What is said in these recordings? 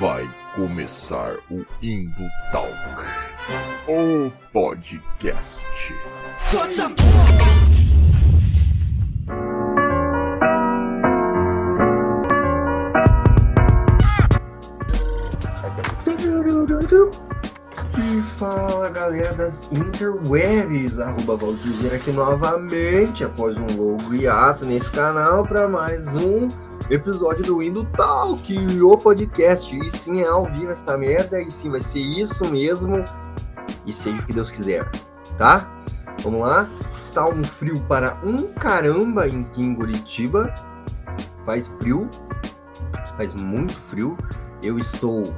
Vai começar o Indo Talk, o podcast. E fala galera das interwebs, arroba Valdizer aqui novamente após um longo hiato nesse canal para mais um episódio do Indo Talk, o podcast. E sim, é ao vivo essa merda, e sim, vai ser isso mesmo, e seja o que Deus quiser, tá? Vamos lá? Está um frio para um caramba em Curitiba, faz frio, faz muito frio. Eu estou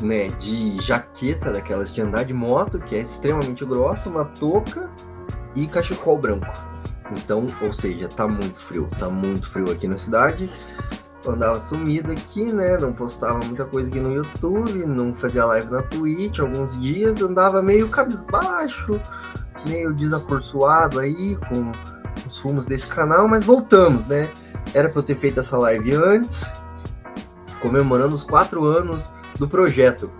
né, de jaqueta daquelas de andar de moto, que é extremamente grossa, uma touca e cachecol branco. Então, ou seja, tá muito frio, tá muito frio aqui na cidade. Eu andava sumido aqui, né? Não postava muita coisa aqui no YouTube, não fazia live na Twitch alguns dias, andava meio cabisbaixo, meio desacorçoado aí com os rumos desse canal, mas voltamos, né? Era para eu ter feito essa live antes, comemorando os quatro anos do projeto.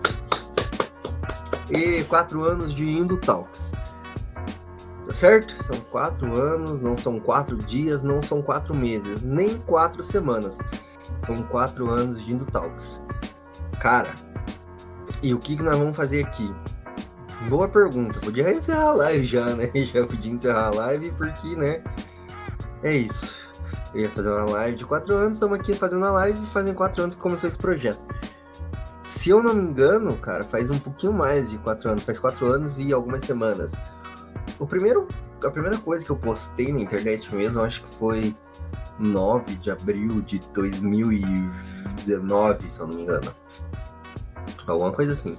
E quatro anos de Indo Talks. Tá certo? São quatro anos, não são quatro dias, não são quatro meses, nem quatro semanas. São quatro anos de Indo Talks. Cara, e o que, que nós vamos fazer aqui? Boa pergunta. Podia encerrar a live já, né? Já podia encerrar a live porque, né? É isso. Eu ia fazer uma live de quatro anos, estamos aqui fazendo a live fazem quatro anos que começou esse projeto. Se eu não me engano, cara, faz um pouquinho mais de quatro anos, faz quatro anos e algumas semanas. O primeiro, a primeira coisa que eu postei na internet mesmo, acho que foi 9 de abril de 2019, se eu não me engano. Alguma coisa assim.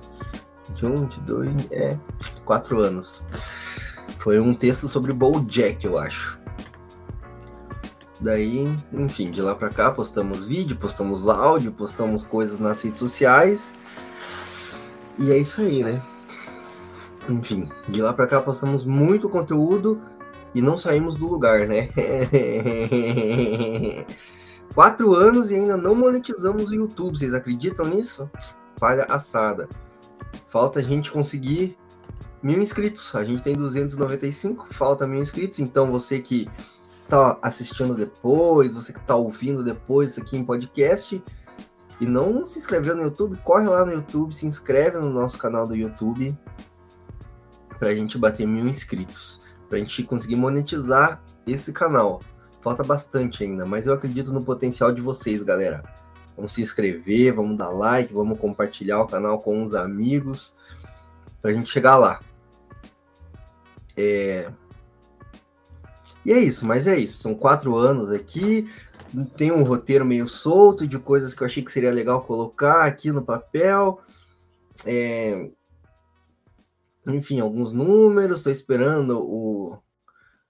De um, de dois, é, quatro anos. Foi um texto sobre Bojack, eu acho. Daí, enfim, de lá pra cá postamos vídeo, postamos áudio, postamos coisas nas redes sociais. E é isso aí, né? Enfim, de lá pra cá postamos muito conteúdo e não saímos do lugar, né? Quatro anos e ainda não monetizamos o YouTube, vocês acreditam nisso? Falha assada. Falta a gente conseguir mil inscritos. A gente tem 295, falta mil inscritos. Então você que tá assistindo depois, você que tá ouvindo depois aqui em podcast e não se inscreveu no YouTube, corre lá no YouTube, se inscreve no nosso canal do YouTube pra gente bater mil inscritos, pra gente conseguir monetizar esse canal. Falta bastante ainda, mas eu acredito no potencial de vocês, galera. Vamos se inscrever, vamos dar like, vamos compartilhar o canal com os amigos pra gente chegar lá. É, e é isso, mas é isso. São quatro anos aqui. Tem um roteiro meio solto de coisas que eu achei que seria legal colocar aqui no papel. É... Enfim, alguns números. Estou esperando o,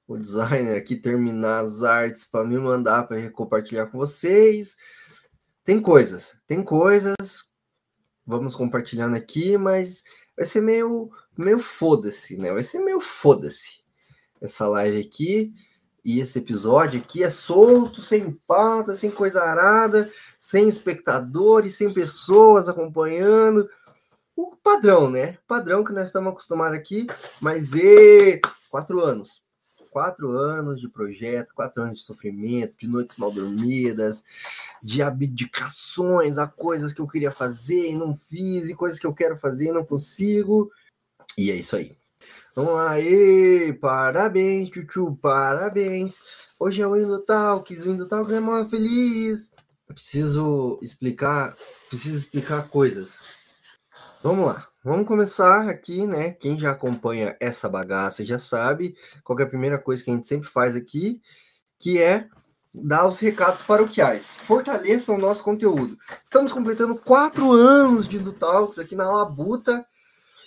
o designer aqui terminar as artes para me mandar para compartilhar com vocês. Tem coisas, tem coisas. Vamos compartilhando aqui, mas vai ser meio, meio foda-se, né? Vai ser meio foda-se essa live aqui. E esse episódio aqui é solto, sem pauta, sem coisa arada, sem espectadores, sem pessoas acompanhando. O padrão, né? Padrão que nós estamos acostumados aqui, mas e quatro anos. Quatro anos de projeto, quatro anos de sofrimento, de noites mal dormidas, de abdicações a coisas que eu queria fazer e não fiz, e coisas que eu quero fazer e não consigo. E é isso aí. Vamos lá, e parabéns, Chuchu, parabéns. Hoje é o Indo Talks, o Indo Talks é mó feliz. Preciso explicar, preciso explicar coisas. Vamos lá, vamos começar aqui, né? Quem já acompanha essa bagaça já sabe qual é a primeira coisa que a gente sempre faz aqui, que é dar os recados paroquiais. Fortaleçam o nosso conteúdo. Estamos completando quatro anos de Indo Talks aqui na Labuta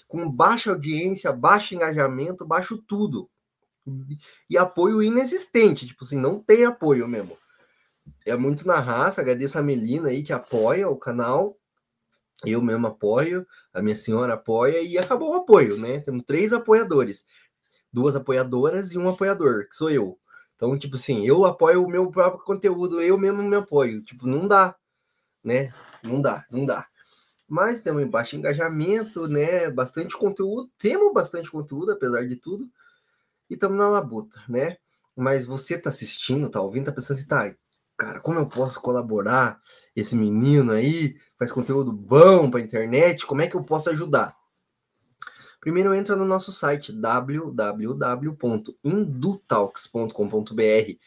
com baixa audiência, baixo engajamento, baixo tudo. E apoio inexistente, tipo assim, não tem apoio mesmo. É muito na raça, agradeço a Melina aí que apoia o canal. Eu mesmo apoio, a minha senhora apoia e acabou o apoio, né? Temos três apoiadores, duas apoiadoras e um apoiador, que sou eu. Então, tipo assim, eu apoio o meu próprio conteúdo, eu mesmo me apoio. Tipo, não dá. né? Não dá, não dá. Mas temos baixo engajamento, né? Bastante conteúdo, temos bastante conteúdo, apesar de tudo, e estamos na labuta, né? Mas você tá assistindo, tá ouvindo, tá pensando assim, tá, cara, como eu posso colaborar? Esse menino aí faz conteúdo bom para internet, como é que eu posso ajudar? Primeiro entra no nosso site www.indutalks.com.br.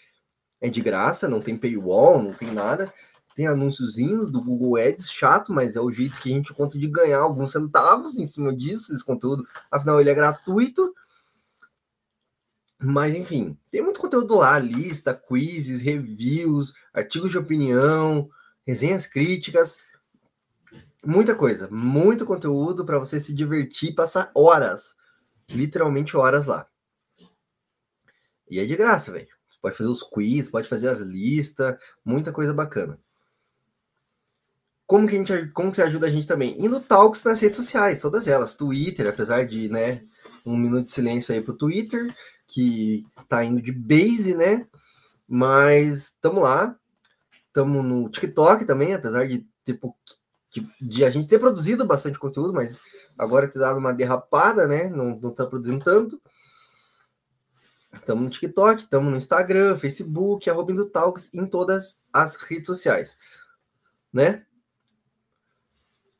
É de graça, não tem paywall, não tem nada. Tem anúnciozinhos do Google Ads, chato, mas é o jeito que a gente conta de ganhar alguns centavos em cima disso, esse conteúdo. Afinal, ele é gratuito. Mas enfim, tem muito conteúdo lá, lista, quizzes, reviews, artigos de opinião, resenhas críticas, muita coisa, muito conteúdo para você se divertir, passar horas, literalmente horas lá. E é de graça, velho. Pode fazer os quiz, pode fazer as listas, muita coisa bacana. Como que a gente, como você ajuda a gente também? Indo talks nas redes sociais, todas elas, Twitter, apesar de, né, um minuto de silêncio aí pro Twitter, que tá indo de base, né? Mas estamos lá. Estamos no TikTok também, apesar de de, de, a gente ter produzido bastante conteúdo, mas agora ter dado uma derrapada, né? Não, não tá produzindo tanto. Estamos no TikTok, estamos no Instagram, Facebook, arroba Talks, em todas as redes sociais, né?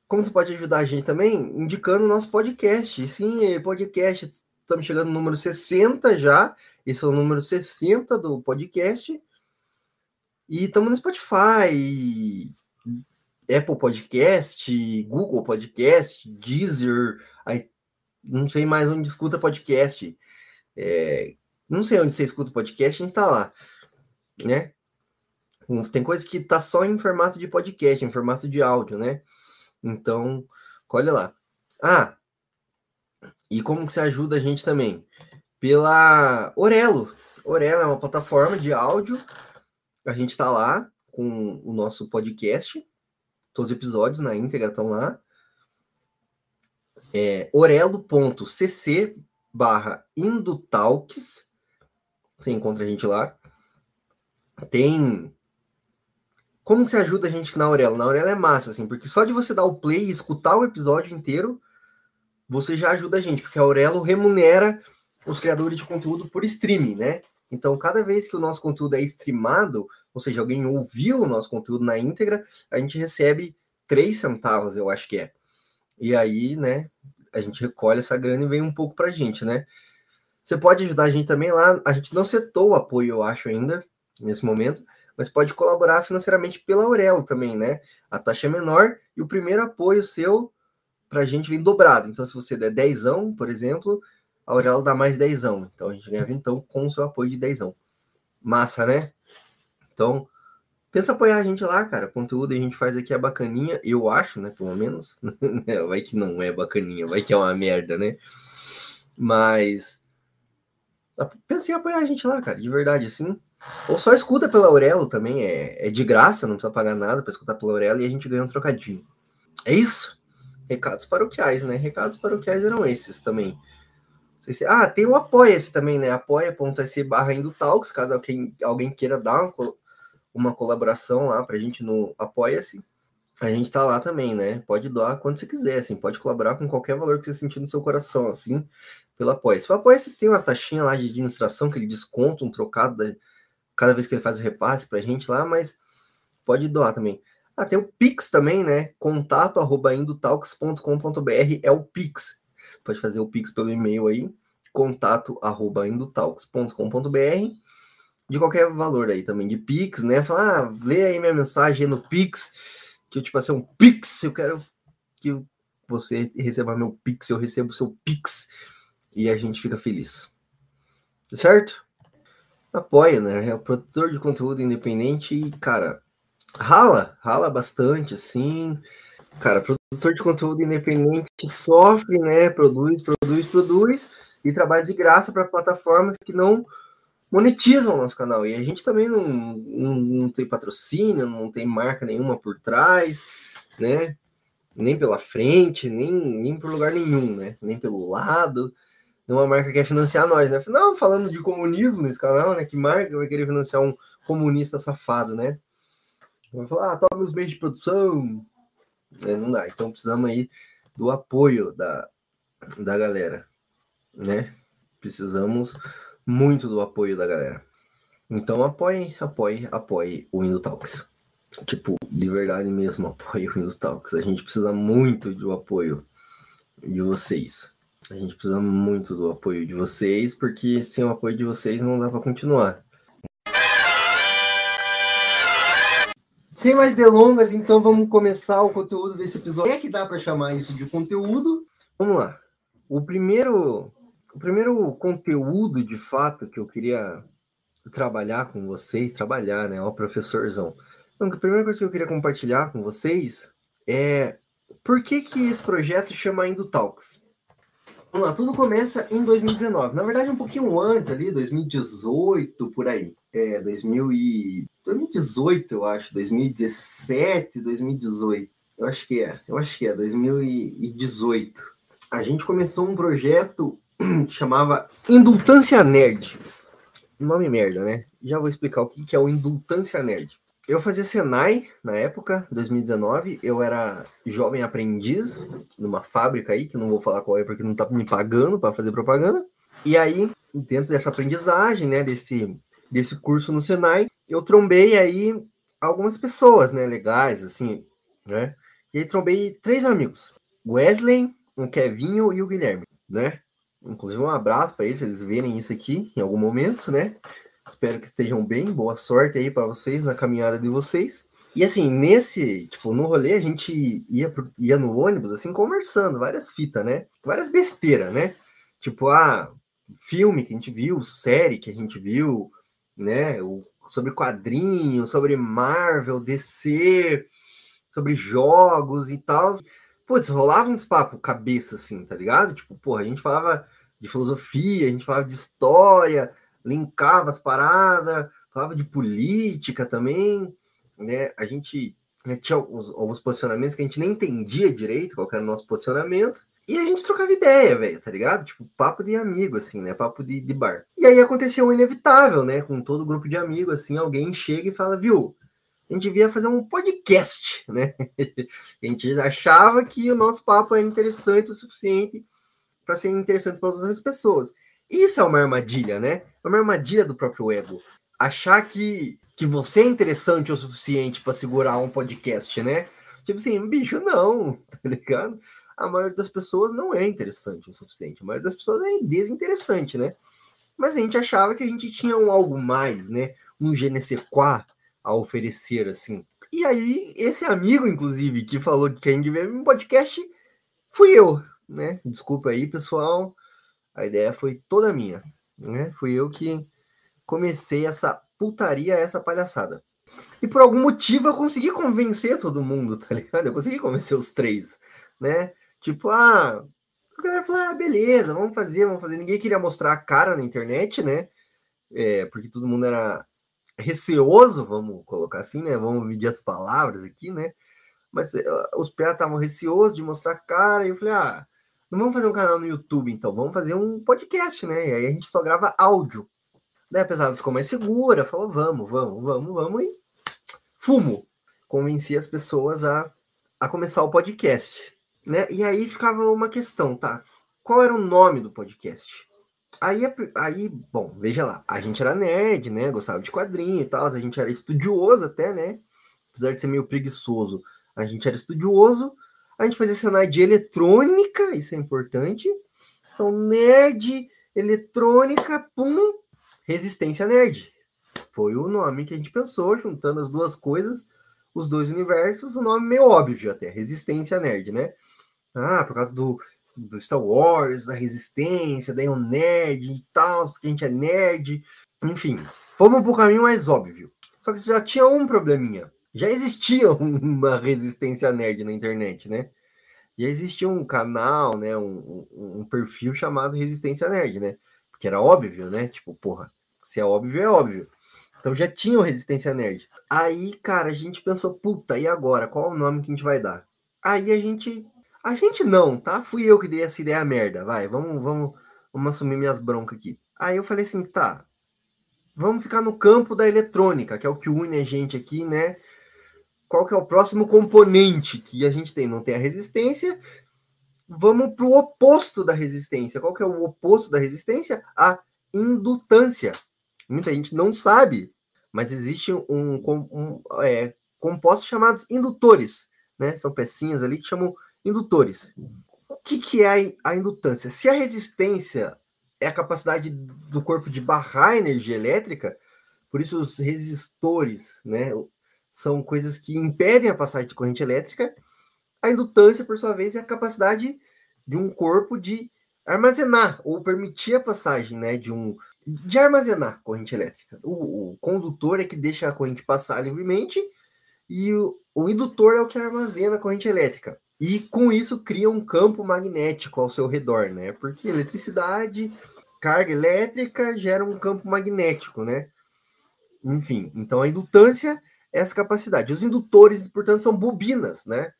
Como você pode ajudar a gente também? Indicando o nosso podcast. Sim, podcast Estamos chegando no número 60 já. Esse é o número 60 do podcast. E estamos no Spotify, Apple Podcast, Google Podcast, Deezer. Não sei mais onde escuta podcast. É, não sei onde você escuta podcast, a gente tá lá. Né? Tem coisa que tá só em formato de podcast, em formato de áudio, né? Então, olha lá. Ah, e como que você ajuda a gente também? Pela Orelo. Orelo é uma plataforma de áudio. A gente está lá com o nosso podcast. Todos os episódios na íntegra estão lá. É orelo.cc barra. Você encontra a gente lá. Tem. Como que você ajuda a gente na Aurelo? Na Aurelo é massa, assim, porque só de você dar o play e escutar o episódio inteiro, você já ajuda a gente, porque a Aurelo remunera os criadores de conteúdo por streaming, né? Então, cada vez que o nosso conteúdo é streamado, ou seja, alguém ouviu o nosso conteúdo na íntegra, a gente recebe 3 centavos, eu acho que é. E aí, né, a gente recolhe essa grana e vem um pouco pra gente, né? Você pode ajudar a gente também lá. A gente não setou o apoio, eu acho, ainda, nesse momento, mas pode colaborar financeiramente pela Aurelo também, né? A taxa é menor e o primeiro apoio seu para a gente vem dobrado. Então, se você der dezão, por exemplo, a Aurela dá mais dezão. Então, a gente ganha então com o seu apoio de dezão. Massa, né? Então, pensa apoiar a gente lá, cara. O conteúdo a gente faz aqui é bacaninha, eu acho, né? Pelo menos. vai que não é bacaninha, vai que é uma merda, né? Mas. Pensa em apoiar a gente lá, cara, de verdade, assim. Ou só escuta pela Aurelo também, é, é de graça, não precisa pagar nada para escutar pela Aurelo e a gente ganha um trocadinho. É isso? Recados paroquiais, né? Recados paroquiais eram esses também. Se... Ah, tem o Apoia-se também, né? apoia.se barra Indutalks, caso alguém, alguém queira dar uma, uma colaboração lá pra gente no Apoia-se. A gente tá lá também, né? Pode doar quando você quiser, assim, pode colaborar com qualquer valor que você sentir no seu coração, assim, pelo Apoia-se. O Apoia-se tem uma taxinha lá de administração que ele desconta um trocado da... cada vez que ele faz o repasse pra gente lá, mas pode doar também. Ah, tem o Pix também, né? Contato arroba indotalks.com.br é o Pix. Pode fazer o Pix pelo e-mail aí, contato arroba indotalks.com.br de qualquer valor aí também, de Pix, né? Falar, ah, lê aí minha mensagem no Pix, que eu te passei um Pix, eu quero que você receba meu Pix, eu recebo seu Pix e a gente fica feliz. Certo? Apoia, né? É o produtor de conteúdo independente e, cara, rala, rala bastante, assim. Cara, produtor de conteúdo independente que sofre, né? Produz, produz, produz e trabalha de graça para plataformas que não monetizam o nosso canal. E a gente também não, não, não, tem patrocínio, não tem marca nenhuma por trás, né? Nem pela frente, nem, nem por lugar nenhum, né? Nem pelo lado. Nenhuma marca quer financiar nós, né? Não, falamos de comunismo nesse canal, né? Que marca vai querer financiar um comunista safado, né? Vai falar, ah, toma os meios de produção. É, não dá. Então precisamos aí do apoio da, da galera, né? Precisamos muito do apoio da galera. Então apoie, apoie, apoie o Windows. Tipo, de verdade mesmo, apoie o Windows. A gente precisa muito do apoio de vocês. A gente precisa muito do apoio de vocês, porque sem o apoio de vocês não dá para continuar. Sem mais delongas, então vamos começar o conteúdo desse episódio. É que dá para chamar isso de conteúdo? Vamos lá. O primeiro, o primeiro conteúdo de fato que eu queria trabalhar com vocês, trabalhar, né, ó, professorzão. Então, a primeira coisa que eu queria compartilhar com vocês é por que que esse projeto chama Indo Talks? Vamos lá, tudo começa em 2019. Na verdade, um pouquinho antes ali, 2018, por aí. É, 2000 e... 2018, eu acho. 2017, 2018. Eu acho que é. Eu acho que é. 2018. A gente começou um projeto que chamava Indultância Nerd. Nome merda, né? Já vou explicar o que é o Indultância Nerd eu fazia Senai na época, 2019. Eu era jovem aprendiz numa fábrica aí, que não vou falar qual é porque não tá me pagando para fazer propaganda. E aí, dentro dessa aprendizagem, né, desse, desse curso no Senai, eu trombei aí algumas pessoas, né, legais, assim, né? E aí trombei três amigos: Wesley, o Kevinho e o Guilherme, né? Inclusive, um abraço para eles, se eles verem isso aqui em algum momento, né? Espero que estejam bem. Boa sorte aí para vocês na caminhada de vocês. E assim, nesse, tipo, no rolê a gente ia, ia no ônibus, assim, conversando, várias fitas, né? Várias besteiras, né? Tipo, ah, filme que a gente viu, série que a gente viu, né? Sobre quadrinhos, sobre Marvel, DC, sobre jogos e tal. Putz, rolava uns papos cabeça, assim, tá ligado? Tipo, porra, a gente falava de filosofia, a gente falava de história, linkava as paradas, falava de política também, né? A gente né, tinha alguns, alguns, posicionamentos que a gente nem entendia direito qual era o nosso posicionamento. E a gente trocava ideia, velho, tá ligado? Tipo, papo de amigo, assim, né? Papo de, de bar. E aí aconteceu o inevitável, né? Com todo o grupo de amigos, assim, alguém chega e fala, viu? A gente devia fazer um podcast, né? a gente achava que o nosso papo era interessante o suficiente para ser interessante para outras pessoas. Isso é uma armadilha, né? É uma armadilha do próprio ego. Achar que, que você é interessante o suficiente para segurar um podcast, né? Tipo assim, bicho, não, tá ligado? A maioria das pessoas não é interessante o suficiente. A maioria das pessoas é desinteressante, né? Mas a gente achava que a gente tinha um algo mais, né? Um je ne sais quoi a oferecer, assim. E aí, esse amigo, inclusive, que falou que gente veio um podcast, fui eu, né? Desculpa aí, pessoal. A ideia foi toda minha, né? Fui eu que comecei essa putaria, essa palhaçada. E por algum motivo eu consegui convencer todo mundo, tá ligado? Eu consegui convencer os três, né? Tipo, ah, a galera falou, ah, beleza, vamos fazer, vamos fazer. Ninguém queria mostrar a cara na internet, né? É, porque todo mundo era receoso, vamos colocar assim, né? Vamos medir as palavras aqui, né? Mas uh, os pés estavam receosos de mostrar a cara, e eu falei, ah, não vamos fazer um canal no YouTube, então, vamos fazer um podcast, né? E aí a gente só grava áudio. Daí a pesada ficou mais segura, falou, vamos, vamos, vamos, vamos, e fumo. Convenci as pessoas a, a começar o podcast, né? E aí ficava uma questão, tá? Qual era o nome do podcast? Aí, aí, bom, veja lá, a gente era nerd, né? Gostava de quadrinho e tal, a gente era estudioso até, né? Apesar de ser meio preguiçoso, a gente era estudioso, a gente fazia cenário de eletrônica, isso é importante. Então, nerd, eletrônica, pum, resistência nerd. Foi o nome que a gente pensou, juntando as duas coisas, os dois universos, o nome meio óbvio até, resistência nerd, né? Ah, por causa do, do Star Wars, da resistência, daí um nerd e tal, porque a gente é nerd. Enfim, fomos pro caminho mais óbvio. Só que já tinha um probleminha já existia uma resistência nerd na internet, né? Já existia um canal, né? Um, um, um, perfil chamado Resistência Nerd, né? Porque era óbvio, né? Tipo, porra, se é óbvio, é óbvio. Então já tinha o Resistência Nerd. Aí, cara, a gente pensou, puta, e agora? Qual o nome que a gente vai dar? Aí a gente. A gente não, tá? Fui eu que dei essa ideia merda. Vai, vamos, vamos, vamos assumir minhas broncas aqui. Aí eu falei assim, tá. Vamos ficar no campo da eletrônica, que é o que une a gente aqui, né? qual que é o próximo componente que a gente tem? Não tem a resistência, vamos para o oposto da resistência. Qual que é o oposto da resistência? A indutância. Muita gente não sabe, mas existe um, um, é, indutores, né? São pecinhas ali que chamam indutores. O que, que é a indutância? Se a resistência é a capacidade do corpo de barrar energia elétrica, por isso os resistores, né, são coisas que impedem a passagem de corrente elétrica. A indutância, por sua vez, é a capacidade de um corpo de armazenar ou permitir a passagem, né, de um de armazenar corrente elétrica. O, o condutor é que deixa a corrente passar livremente e o, o indutor é o que armazena a corrente elétrica. E com isso cria um campo magnético ao seu redor, né? Porque eletricidade, carga elétrica gera um campo magnético, né? Enfim, então a indutância é essa capacidade. Os indutores, portanto, são bobinas, né?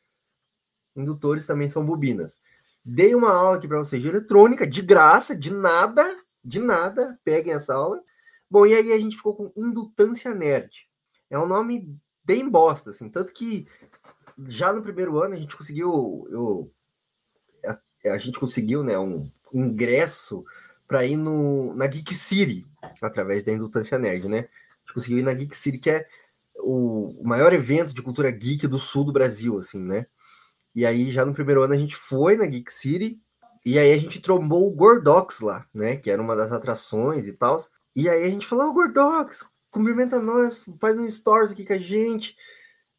Indutores também são bobinas. Dei uma aula aqui para vocês de eletrônica, de graça, de nada, de nada. Peguem essa aula. Bom, e aí a gente ficou com indutância nerd. É um nome bem bosta, assim. Tanto que já no primeiro ano a gente conseguiu, eu, a, a gente conseguiu, né, um ingresso para ir no, na Geek City, através da Indutância Nerd, né? A gente conseguiu ir na Geek City, que é o, maior evento de cultura geek do sul do Brasil, assim, né? E aí, já no primeiro ano, a gente foi na Geek City, e aí a gente trombou o Gordox lá, né? Que era uma das atrações e tal. E aí a gente falou, oh, Gordox, cumprimenta nós, faz um stories aqui com a gente.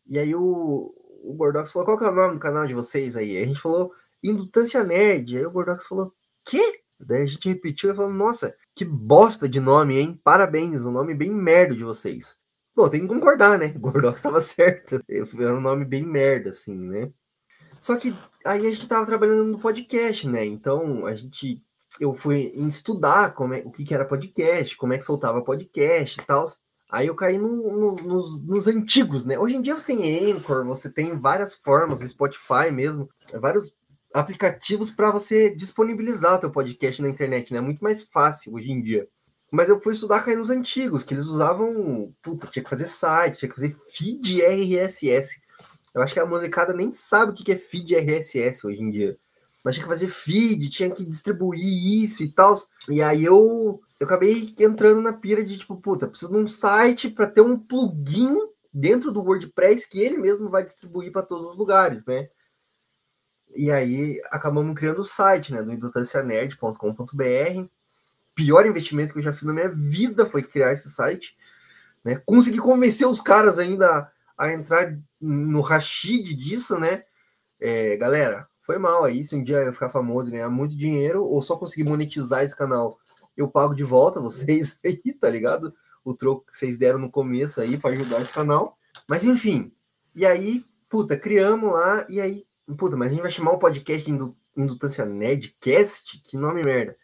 E aí o, o Gordox falou: qual que é o nome do canal de vocês aí? a gente falou Indutância Nerd. Aí o Gordox falou: quê? Daí a gente repetiu e falou: nossa, que bosta de nome, hein? Parabéns, um nome bem merda de vocês. Bom, tem que concordar, né? O Gordox estava certo. Era um nome bem merda, assim, né? Só que aí a gente tava trabalhando no podcast, né? Então a gente. Eu fui estudar como é, o que, que era podcast, como é que soltava podcast e tal. Aí eu caí no, no, nos, nos, antigos, né? Hoje em dia você tem Anchor, você tem várias formas, o Spotify mesmo, vários aplicativos para você disponibilizar teu podcast na internet, né? Muito mais fácil hoje em dia. Mas eu fui estudar cair nos antigos, que eles usavam. Puta, tinha que fazer site, tinha que fazer feed RSS. Eu acho que a molecada nem sabe o que é feed RSS hoje em dia. Mas tinha que fazer feed, tinha que distribuir isso e tal. E aí eu eu acabei entrando na pira de tipo, puta, preciso de um site para ter um plugin dentro do WordPress que ele mesmo vai distribuir para todos os lugares, né? E aí acabamos criando o site, né, do indutancianerd.com.br. Pior investimento que eu já fiz na minha vida foi criar esse site, né? Consegui convencer os caras ainda a entrar no rachid disso, né? É, galera, foi mal aí. Se um dia eu ficar famoso e ganhar muito dinheiro, ou só conseguir monetizar esse canal eu pago de volta vocês aí, tá ligado? O troco que vocês deram no começo aí para ajudar esse canal. Mas enfim, e aí, puta, criamos lá, e aí, puta, mas a gente vai chamar o podcast de Indutância Nerdcast? Que nome merda.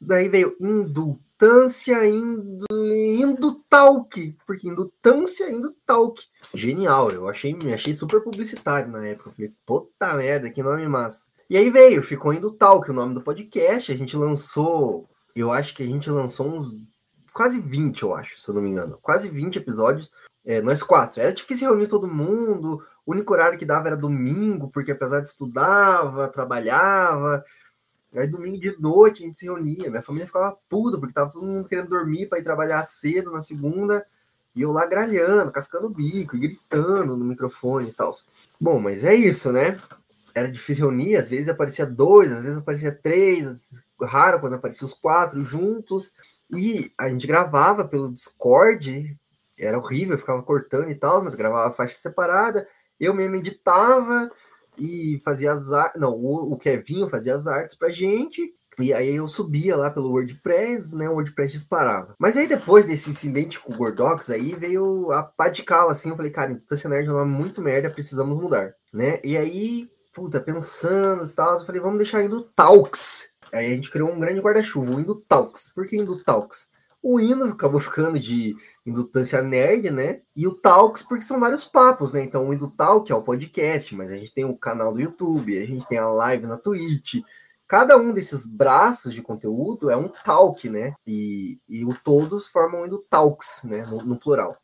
Daí veio Indutância Indu, Indutalk, porque Indutância Indutalk. Genial, eu achei, me achei super publicitário na época. falei, puta merda, que nome massa. E aí veio, ficou Indutalk, o nome do podcast. A gente lançou eu acho que a gente lançou uns quase 20, eu acho, se eu não me engano. Quase 20 episódios, é, nós quatro. Era difícil reunir todo mundo, o único horário que dava era domingo, porque apesar de estudava, trabalhava. Aí domingo de noite a gente se reunia. Minha família ficava puta, porque tava todo mundo querendo dormir para ir trabalhar cedo na segunda. E eu lá gralhando, cascando o bico gritando no microfone e tal. Bom, mas é isso, né? Era difícil reunir, às vezes aparecia dois, às vezes aparecia três, raro quando apareciam os quatro juntos. E a gente gravava pelo Discord, era horrível, ficava cortando e tal, mas gravava faixa separada. Eu mesmo editava e fazia as artes. Não, o, o Kevinho fazia as artes pra gente. E aí eu subia lá pelo WordPress, né? O WordPress disparava. Mas aí depois desse incidente com o Gordox, aí veio a pá de cal, assim. Eu falei, cara, Instância Nerd é uma muito merda, precisamos mudar, né? E aí, puta, pensando e tal, eu falei, vamos deixar indo Talks, Aí a gente criou um grande guarda-chuva, o Indutalks. Por que Indutalks? O hino acabou ficando de indutância nerd, né? E o Talks, porque são vários papos, né? Então, o Indutalk é o podcast, mas a gente tem o canal do YouTube, a gente tem a live na Twitch. Cada um desses braços de conteúdo é um talk, né? E, e o todos formam o Indutalks, né? No, no plural.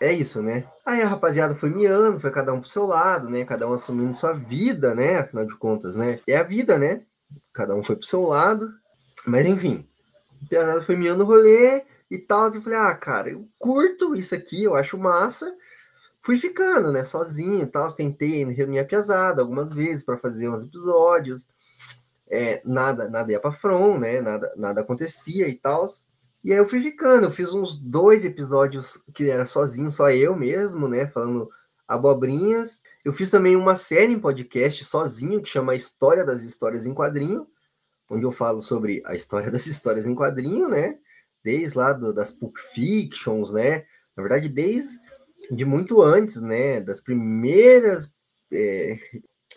É isso, né? Aí a rapaziada foi miando, foi cada um pro seu lado, né? Cada um assumindo sua vida, né? Afinal de contas, né? É a vida, né? Cada um foi pro seu lado. Mas enfim, a foi miando o rolê e tal. E falei, ah, cara, eu curto isso aqui, eu acho massa. Fui ficando, né? Sozinho e tal. Tentei reunir a piazada algumas vezes para fazer uns episódios. É, nada, nada ia pra front, né? Nada, nada acontecia e tal. E aí eu fui ficando, eu fiz uns dois episódios que era sozinho, só eu mesmo, né? Falando abobrinhas. Eu fiz também uma série em podcast sozinho, que chama História das Histórias em Quadrinho, onde eu falo sobre a história das histórias em quadrinho, né? Desde lá do, das Pulp Fictions, né? Na verdade, desde de muito antes, né? Das primeiras é,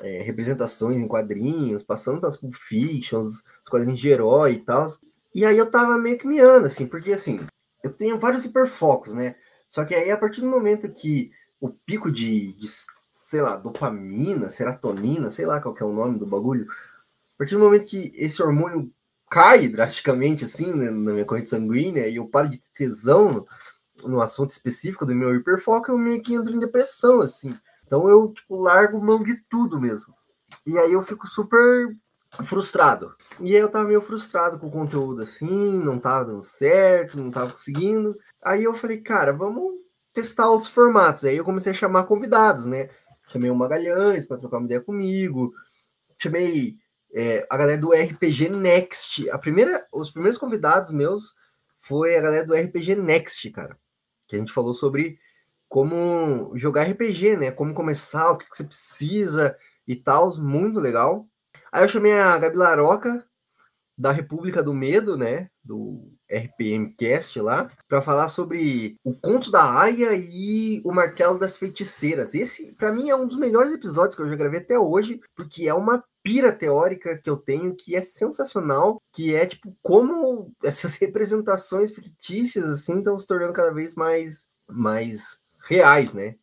é, representações em quadrinhos, passando pelas Pulp Fictions, os quadrinhos de herói e tal. E aí eu tava meio que miando, assim, porque assim, eu tenho vários hiperfocos, né? Só que aí, a partir do momento que o pico de, de sei lá, dopamina, serotonina, sei lá qual que é o nome do bagulho, a partir do momento que esse hormônio cai drasticamente, assim, né, na minha corrente sanguínea, e eu paro de ter tesão no, no assunto específico do meu hiperfoco, eu meio que entro em depressão, assim. Então eu, tipo, largo mão de tudo mesmo. E aí eu fico super frustrado. E aí eu tava meio frustrado com o conteúdo assim, não tava dando certo, não tava conseguindo. Aí eu falei, cara, vamos testar outros formatos. Aí eu comecei a chamar convidados, né? Chamei o Magalhães para trocar uma ideia comigo. Chamei é, a galera do RPG Next. A primeira, os primeiros convidados meus foi a galera do RPG Next, cara. Que a gente falou sobre como jogar RPG, né? Como começar, o que, que você precisa e tal. Muito legal. Aí eu chamei a Gabi Laroca, da República do Medo, né? Do RPM Cast lá, para falar sobre o conto da Aya e o martelo das feiticeiras. Esse, para mim, é um dos melhores episódios que eu já gravei até hoje, porque é uma pira teórica que eu tenho que é sensacional, que é tipo como essas representações fictícias assim estão se tornando cada vez mais mais reais, né?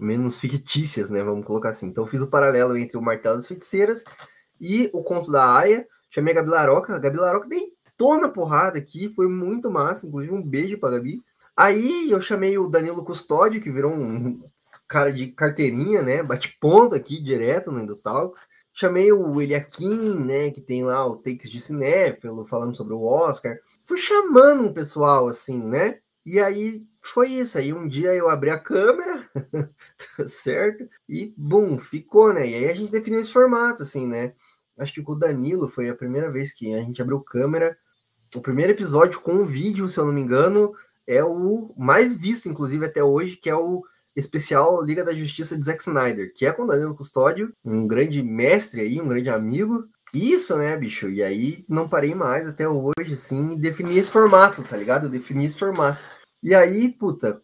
Menos fictícias, né? Vamos colocar assim. Então, eu fiz o paralelo entre o Martelo das Feiticeiras e o conto da Aya. Chamei a Gabi Laroca. A Gabi Laroca deitou na porrada aqui, foi muito massa. Inclusive, um beijo pra Gabi. Aí eu chamei o Danilo Custódio, que virou um cara de carteirinha, né? Bate ponto aqui direto no Talks. Chamei o Eliakim, né? Que tem lá o Takes de Cinéfilo, falando sobre o Oscar. Fui chamando um pessoal assim, né? E aí foi isso. Aí um dia eu abri a câmera, certo? E bum, ficou, né? E aí a gente definiu esse formato, assim, né? Acho que com o Danilo foi a primeira vez que a gente abriu câmera. O primeiro episódio com um vídeo, se eu não me engano, é o mais visto, inclusive, até hoje, que é o especial Liga da Justiça de Zack Snyder, que é com o Danilo Custódio, um grande mestre aí, um grande amigo. Isso, né, bicho? E aí não parei mais até hoje, assim, defini esse formato, tá ligado? Eu defini esse formato. E aí, puta,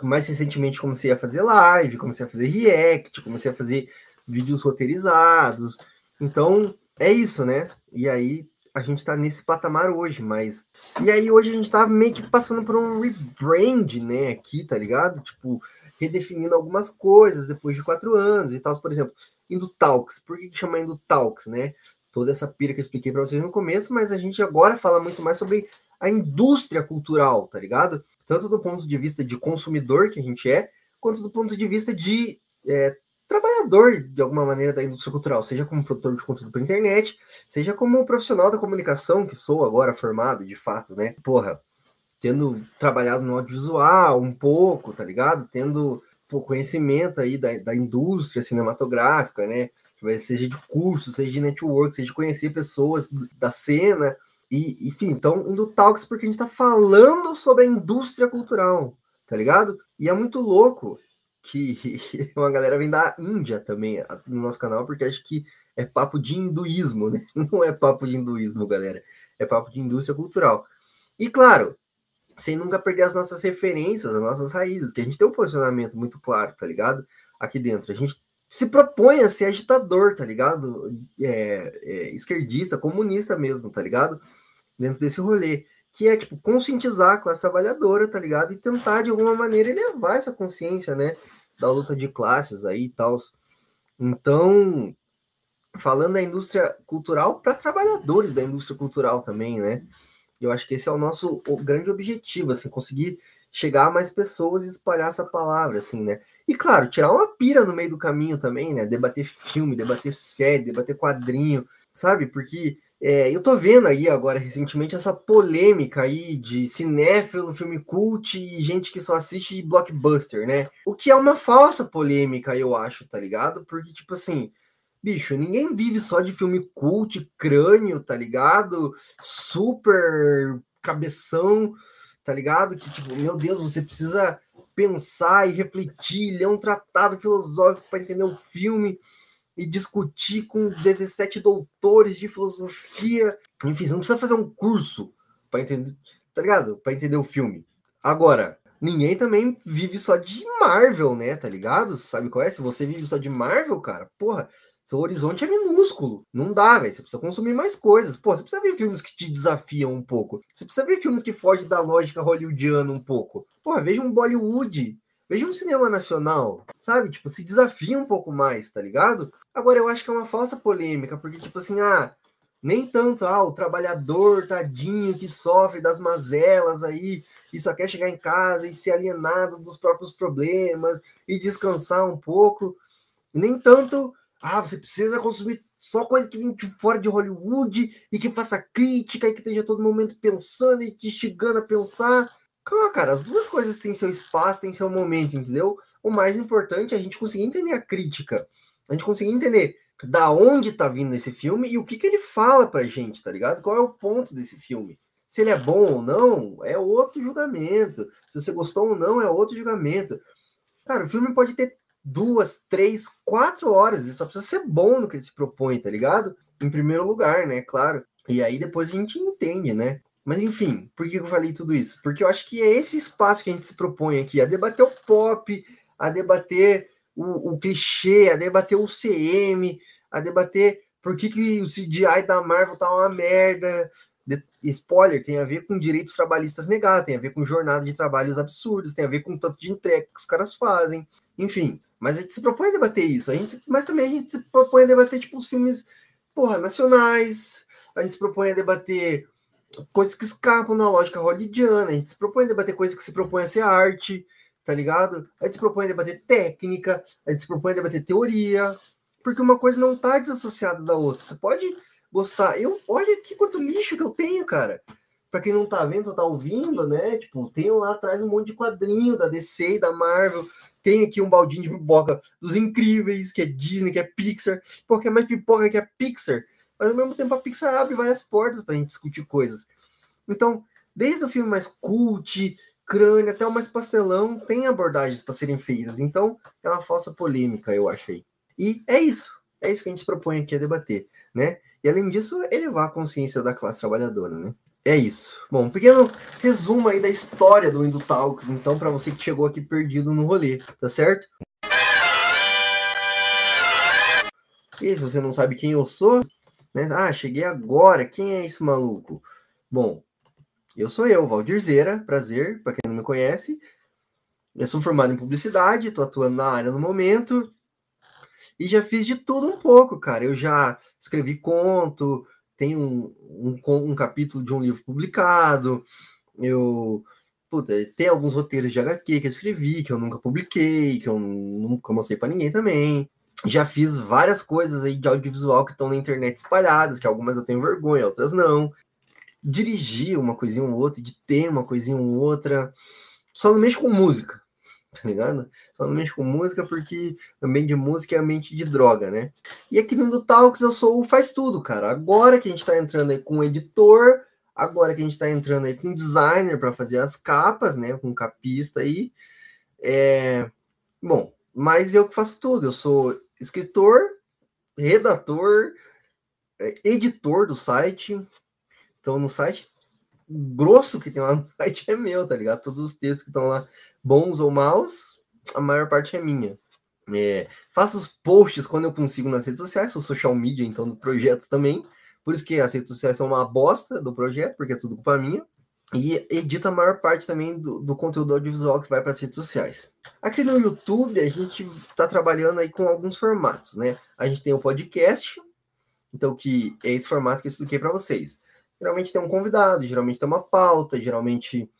mais recentemente comecei a fazer live, comecei a fazer react, comecei a fazer vídeos roteirizados. Então, é isso, né? E aí a gente tá nesse patamar hoje, mas. E aí hoje a gente tá meio que passando por um rebrand, né? Aqui, tá ligado? Tipo, redefinindo algumas coisas depois de quatro anos e tal. Por exemplo, Indo Talks. Por que, que chama Indo Talks, né? Toda essa pira que eu expliquei para vocês no começo, mas a gente agora fala muito mais sobre a indústria cultural, tá ligado? Tanto do ponto de vista de consumidor que a gente é, quanto do ponto de vista de é, trabalhador, de alguma maneira, da indústria cultural, seja como produtor de conteúdo para internet, seja como profissional da comunicação, que sou agora formado, de fato, né? Porra, tendo trabalhado no audiovisual um pouco, tá ligado? Tendo pô, conhecimento aí da, da indústria cinematográfica, né? Seja de curso, seja de network, seja de conhecer pessoas da cena, e, enfim, então, indo talks porque a gente tá falando sobre a indústria cultural, tá ligado? E é muito louco que uma galera vem da Índia também no nosso canal, porque acho que é papo de hinduísmo, né? Não é papo de hinduísmo, galera. É papo de indústria cultural. E claro, sem nunca perder as nossas referências, as nossas raízes, que a gente tem um posicionamento muito claro, tá ligado? Aqui dentro. A gente se propõe a ser agitador, tá ligado? É, é, esquerdista, comunista mesmo, tá ligado? Dentro desse rolê que é tipo conscientizar a classe trabalhadora, tá ligado? E tentar de alguma maneira elevar essa consciência, né, da luta de classes aí e tal. Então, falando da indústria cultural para trabalhadores da indústria cultural também, né? Eu acho que esse é o nosso o grande objetivo, assim, conseguir chegar a mais pessoas e espalhar essa palavra, assim, né? E claro, tirar uma pira no meio do caminho também, né? Debater filme, debater série, debater quadrinho, sabe? Porque é, eu tô vendo aí agora recentemente essa polêmica aí de cinéfilo, filme cult e gente que só assiste blockbuster, né? O que é uma falsa polêmica, eu acho, tá ligado? Porque, tipo assim, bicho, ninguém vive só de filme cult, crânio, tá ligado? Super cabeção tá ligado? Que, tipo, meu Deus, você precisa pensar e refletir, ler um tratado filosófico para entender um filme e discutir com 17 doutores de filosofia. Enfim, você não precisa fazer um curso para entender, tá ligado? Para entender o filme. Agora, ninguém também vive só de Marvel, né? Tá ligado? Sabe qual é? Se você vive só de Marvel, cara, porra, seu horizonte é minúsculo. Não dá, velho. Você precisa consumir mais coisas. Pô, você precisa ver filmes que te desafiam um pouco. Você precisa ver filmes que fogem da lógica hollywoodiana um pouco. Pô, veja um Bollywood. Veja um cinema nacional, sabe? Tipo, se desafia um pouco mais, tá ligado? Agora, eu acho que é uma falsa polêmica, porque, tipo assim, ah, nem tanto, ah, o trabalhador tadinho que sofre das mazelas aí e só quer chegar em casa e ser alienado dos próprios problemas e descansar um pouco. nem tanto ah, você precisa consumir só coisa que vem de fora de Hollywood e que faça crítica e que esteja todo momento pensando e te instigando a pensar. Calma, cara, as duas coisas têm seu espaço, têm seu momento, entendeu? O mais importante é a gente conseguir entender a crítica, a gente conseguir entender da onde tá vindo esse filme e o que, que ele fala pra gente, tá ligado? Qual é o ponto desse filme? Se ele é bom ou não, é outro julgamento. Se você gostou ou não, é outro julgamento. Cara, o filme pode ter duas, três, quatro horas. Ele só precisa ser bom no que ele se propõe, tá ligado? Em primeiro lugar, né? Claro. E aí depois a gente entende, né? Mas enfim, por que eu falei tudo isso? Porque eu acho que é esse espaço que a gente se propõe aqui, a debater o pop, a debater o, o clichê, a debater o CM, a debater por que, que o CGI da Marvel tá uma merda. De, spoiler, tem a ver com direitos trabalhistas negados, tem a ver com jornada de trabalhos absurdos, tem a ver com o tanto de entrega que os caras fazem. Enfim, mas a gente se propõe a debater isso. A gente, mas também a gente se propõe a debater, tipo, os filmes, porra, nacionais. A gente se propõe a debater coisas que escapam na lógica hollywoodiana. A gente se propõe a debater coisas que se propõem a ser arte, tá ligado? A gente se propõe a debater técnica, a gente se propõe a debater teoria, porque uma coisa não tá desassociada da outra. Você pode gostar. Eu, olha aqui quanto lixo que eu tenho, cara. Pra quem não tá vendo, só tá ouvindo, né? Tipo, tenho lá atrás um monte de quadrinho da DC e da Marvel, tem aqui um baldinho de pipoca dos incríveis, que é Disney, que é Pixar. Porque é mais pipoca que é Pixar. Mas ao mesmo tempo a Pixar abre várias portas pra gente discutir coisas. Então, desde o filme mais cult, crânio, até o mais pastelão, tem abordagens para serem feitas. Então, é uma falsa polêmica, eu achei. E é isso. É isso que a gente se propõe aqui a debater, né? E além disso, elevar a consciência da classe trabalhadora, né? É isso. Bom, um pequeno resumo aí da história do Indo Talks, então, para você que chegou aqui perdido no rolê, tá certo? E se você não sabe quem eu sou, né? Ah, cheguei agora, quem é esse maluco? Bom, eu sou eu, Valdir Zera, prazer, para quem não me conhece. Eu sou formado em publicidade, estou atuando na área no momento. E já fiz de tudo um pouco, cara. Eu já escrevi conto, tem um, um, um capítulo de um livro publicado, eu puta, tem alguns roteiros de HQ que eu escrevi, que eu nunca publiquei, que eu nunca mostrei para ninguém também. Já fiz várias coisas aí de audiovisual que estão na internet espalhadas, que algumas eu tenho vergonha, outras não. Dirigi uma coisinha ou outra, ter uma coisinha ou outra. Só não mexo com música tá ligado? Só não mexo com música porque também de música é a mente de droga, né? E aqui no Talks eu sou o faz tudo, cara. Agora que a gente tá entrando aí com editor, agora que a gente tá entrando aí com designer para fazer as capas, né? Com capista aí. É... Bom, mas eu que faço tudo. Eu sou escritor, redator, é, editor do site. Então no site grosso que tem lá no site é meu, tá ligado? Todos os textos que estão lá, bons ou maus, a maior parte é minha. É, faço os posts quando eu consigo nas redes sociais, sou social media, então, do projeto também. Por isso que as redes sociais são uma bosta do projeto, porque é tudo culpa minha. E edita a maior parte também do, do conteúdo audiovisual que vai para as redes sociais. Aqui no YouTube, a gente está trabalhando aí com alguns formatos, né? A gente tem o podcast, então, que é esse formato que eu expliquei para vocês geralmente tem um convidado, geralmente tem uma pauta, geralmente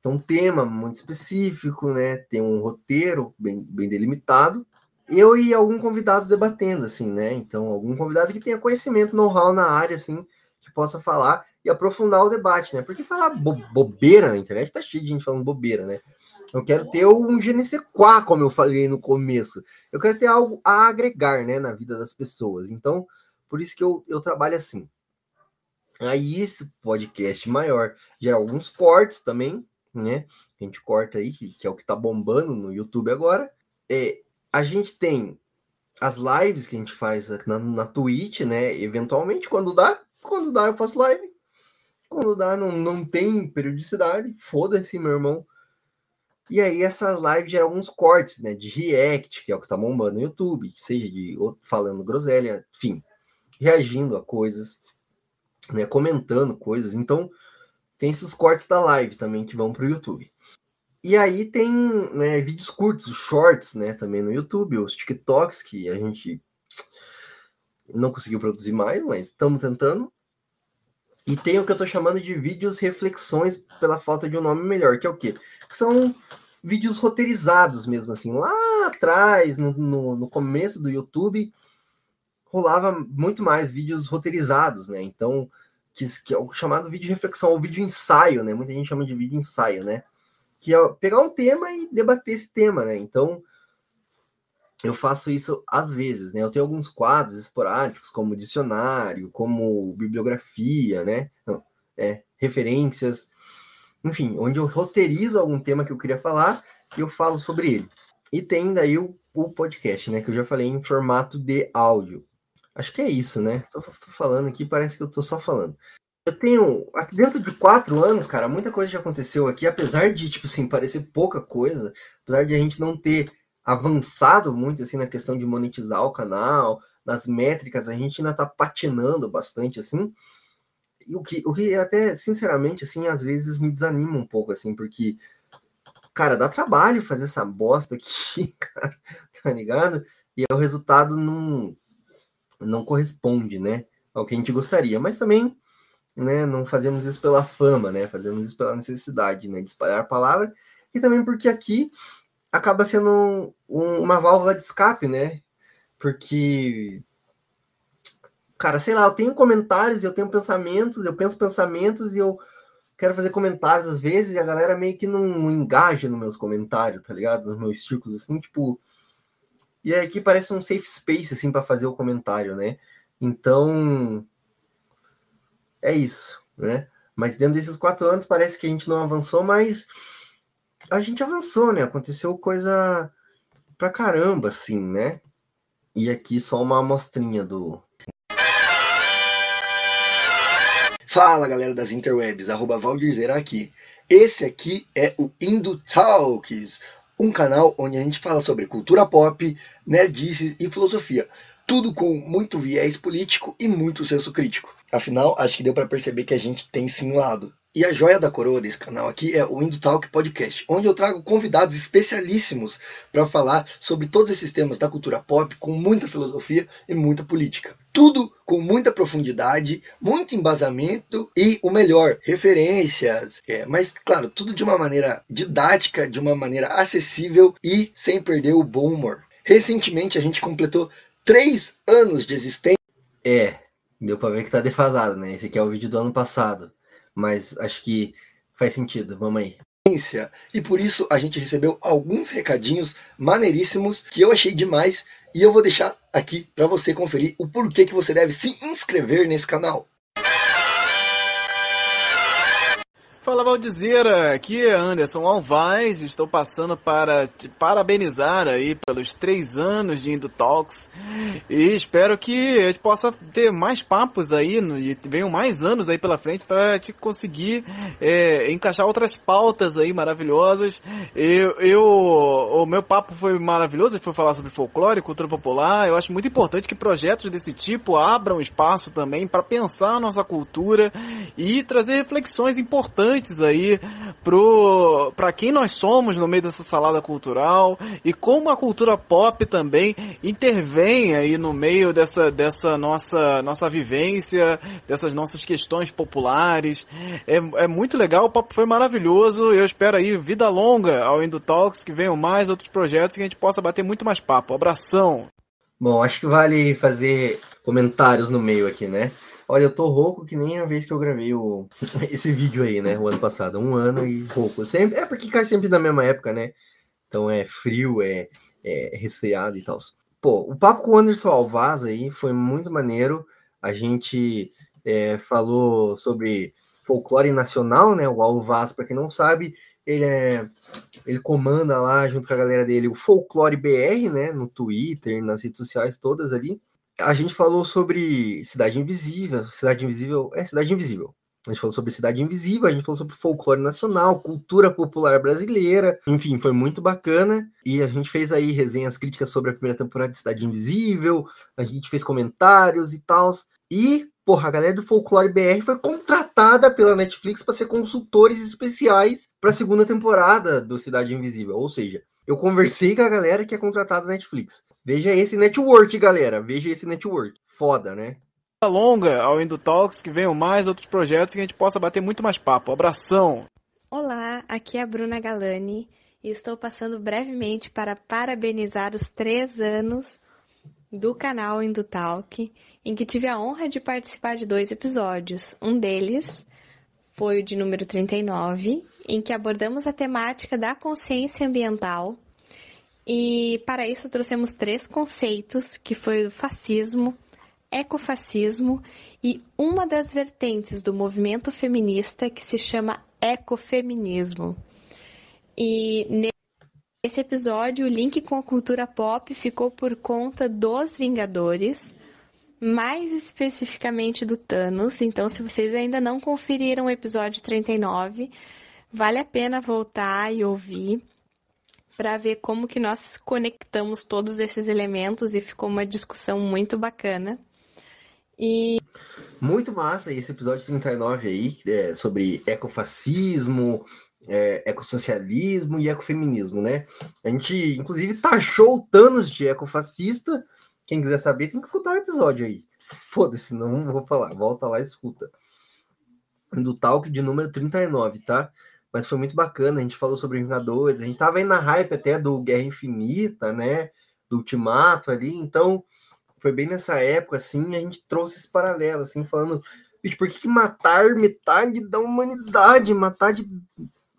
Então, um tema muito específico, né? Tem um roteiro bem, bem delimitado. Eu e algum convidado debatendo, assim, né? Então, algum convidado que tenha conhecimento, know-how na área, assim, que possa falar e aprofundar o debate, né? Porque falar bo bobeira na internet tá cheio de gente falando bobeira, né? Eu quero ter um GNC4, como eu falei no começo. Eu quero ter algo a agregar, né, na vida das pessoas. Então, por isso que eu, eu trabalho assim. Aí, esse podcast maior gera alguns cortes também, né? A gente corta aí, que, que é o que tá bombando no YouTube agora. É, a gente tem as lives que a gente faz na, na Twitch, né? Eventualmente, quando dá, quando dá, eu faço live. Quando dá, não, não tem periodicidade. Foda-se, meu irmão. E aí, essas lives geram alguns cortes, né? De react, que é o que tá bombando no YouTube, seja de falando groselha, enfim, reagindo a coisas, né? Comentando coisas. Então, tem esses cortes da live também que vão para o YouTube. E aí tem né, vídeos curtos, shorts, né, também no YouTube, os TikToks que a gente não conseguiu produzir mais, mas estamos tentando. E tem o que eu estou chamando de vídeos reflexões pela falta de um nome melhor, que é o quê? São vídeos roteirizados mesmo, assim. Lá atrás, no, no, no começo do YouTube, rolava muito mais vídeos roteirizados, né? Então, que, que é o chamado vídeo reflexão, ou vídeo ensaio, né? Muita gente chama de vídeo ensaio, né? Que é pegar um tema e debater esse tema, né? Então, eu faço isso às vezes, né? Eu tenho alguns quadros esporádicos, como dicionário, como bibliografia, né? Não, é, referências, enfim, onde eu roteirizo algum tema que eu queria falar e eu falo sobre ele. E tem daí o, o podcast, né? Que eu já falei em formato de áudio. Acho que é isso, né? Tô, tô, falando aqui, parece que eu tô só falando. Eu tenho. Aqui dentro de quatro anos, cara, muita coisa já aconteceu aqui, apesar de, tipo assim, parecer pouca coisa, apesar de a gente não ter avançado muito, assim, na questão de monetizar o canal, nas métricas, a gente ainda tá patinando bastante, assim. E o que, o que até, sinceramente, assim, às vezes me desanima um pouco, assim, porque, cara, dá trabalho fazer essa bosta aqui, cara, tá ligado? E o resultado não não corresponde, né, ao que a gente gostaria. Mas também, né, não fazemos isso pela fama, né, fazemos isso pela necessidade, né, de espalhar a palavra e também porque aqui acaba sendo um, uma válvula de escape, né, porque cara, sei lá, eu tenho comentários, eu tenho pensamentos, eu penso pensamentos e eu quero fazer comentários às vezes e a galera meio que não engaja nos meus comentários, tá ligado? Nos meus círculos, assim, tipo, e aqui parece um safe space, assim, para fazer o comentário, né? Então, é isso, né? Mas dentro desses quatro anos parece que a gente não avançou, mas a gente avançou, né? Aconteceu coisa pra caramba, assim, né? E aqui só uma amostrinha do. Fala galera das interwebs, arroba Valdirzeira aqui. Esse aqui é o Indo Talks, um canal onde a gente fala sobre cultura pop, nerdices e filosofia. Tudo com muito viés político e muito senso crítico. Afinal, acho que deu para perceber que a gente tem sim lado. E a joia da coroa desse canal aqui é o Indo Talk Podcast, onde eu trago convidados especialíssimos para falar sobre todos esses temas da cultura pop com muita filosofia e muita política. Tudo com muita profundidade, muito embasamento e o melhor, referências. É, mas, claro, tudo de uma maneira didática, de uma maneira acessível e sem perder o bom humor. Recentemente a gente completou três anos de existência. É, deu para ver que tá defasado, né? Esse aqui é o vídeo do ano passado mas acho que faz sentido. Vamos aí. E por isso a gente recebeu alguns recadinhos maneiríssimos que eu achei demais e eu vou deixar aqui para você conferir o porquê que você deve se inscrever nesse canal. Fala Valdizeira, aqui é Anderson Alvaz, estou passando para te parabenizar aí pelos três anos de Indo Talks e espero que a gente possa ter mais papos aí e venham mais anos aí pela frente para te conseguir é, encaixar outras pautas aí maravilhosas. Eu, eu, o meu papo foi maravilhoso, foi falar sobre folclore, cultura popular. Eu acho muito importante que projetos desse tipo abram espaço também para pensar a nossa cultura e trazer reflexões importantes aí para quem nós somos no meio dessa salada cultural e como a cultura pop também intervém aí no meio dessa, dessa nossa, nossa vivência, dessas nossas questões populares. É, é muito legal, o papo foi maravilhoso. Eu espero aí vida longa ao Indo Talks, que venham mais outros projetos que a gente possa bater muito mais papo. Abração! Bom, acho que vale fazer comentários no meio aqui, né? Olha, eu tô rouco que nem a vez que eu gravei o... esse vídeo aí, né? O ano passado. Um ano e rouco. Sempre... É porque cai sempre na mesma época, né? Então é frio, é, é resfriado e tal. Pô, o papo com o Anderson Alvaz aí foi muito maneiro. A gente é, falou sobre folclore nacional, né? O Alvaz, para quem não sabe, ele é ele comanda lá junto com a galera dele o Folclore BR, né? No Twitter, nas redes sociais todas ali a gente falou sobre Cidade Invisível, Cidade Invisível, é Cidade Invisível. A gente falou sobre Cidade Invisível, a gente falou sobre folclore nacional, cultura popular brasileira, enfim, foi muito bacana. E a gente fez aí resenhas críticas sobre a primeira temporada de Cidade Invisível, a gente fez comentários e tal. E, porra, a galera do Folclore BR foi contratada pela Netflix para ser consultores especiais para a segunda temporada do Cidade Invisível. Ou seja, eu conversei com a galera que é contratada na Netflix. Veja esse network, galera. Veja esse network. Foda, né? longa ao Indo Talks, que venham mais outros projetos que a gente possa bater muito mais papo. Abração! Olá, aqui é a Bruna Galani e estou passando brevemente para parabenizar os três anos do canal Indo Talk, em que tive a honra de participar de dois episódios. Um deles foi o de número 39, em que abordamos a temática da consciência ambiental. E para isso trouxemos três conceitos, que foi o fascismo, ecofascismo e uma das vertentes do movimento feminista que se chama ecofeminismo. E nesse episódio, o link com a cultura pop ficou por conta dos Vingadores, mais especificamente do Thanos. Então, se vocês ainda não conferiram o episódio 39, vale a pena voltar e ouvir para ver como que nós conectamos todos esses elementos e ficou uma discussão muito bacana. E muito massa esse episódio 39 aí, é, sobre ecofascismo, é, ecossocialismo e ecofeminismo, né? A gente, inclusive, taxou o Thanos de ecofascista, quem quiser saber tem que escutar o episódio aí. Foda-se, não vou falar. Volta lá e escuta. Do Talk de número 39, tá? Mas foi muito bacana. A gente falou sobre Vingadores. A gente tava aí na hype até do Guerra Infinita, né? Do Ultimato ali. Então, foi bem nessa época, assim. A gente trouxe esse paralelo, assim, falando. Bicho, por que, que matar metade da humanidade? Matar de.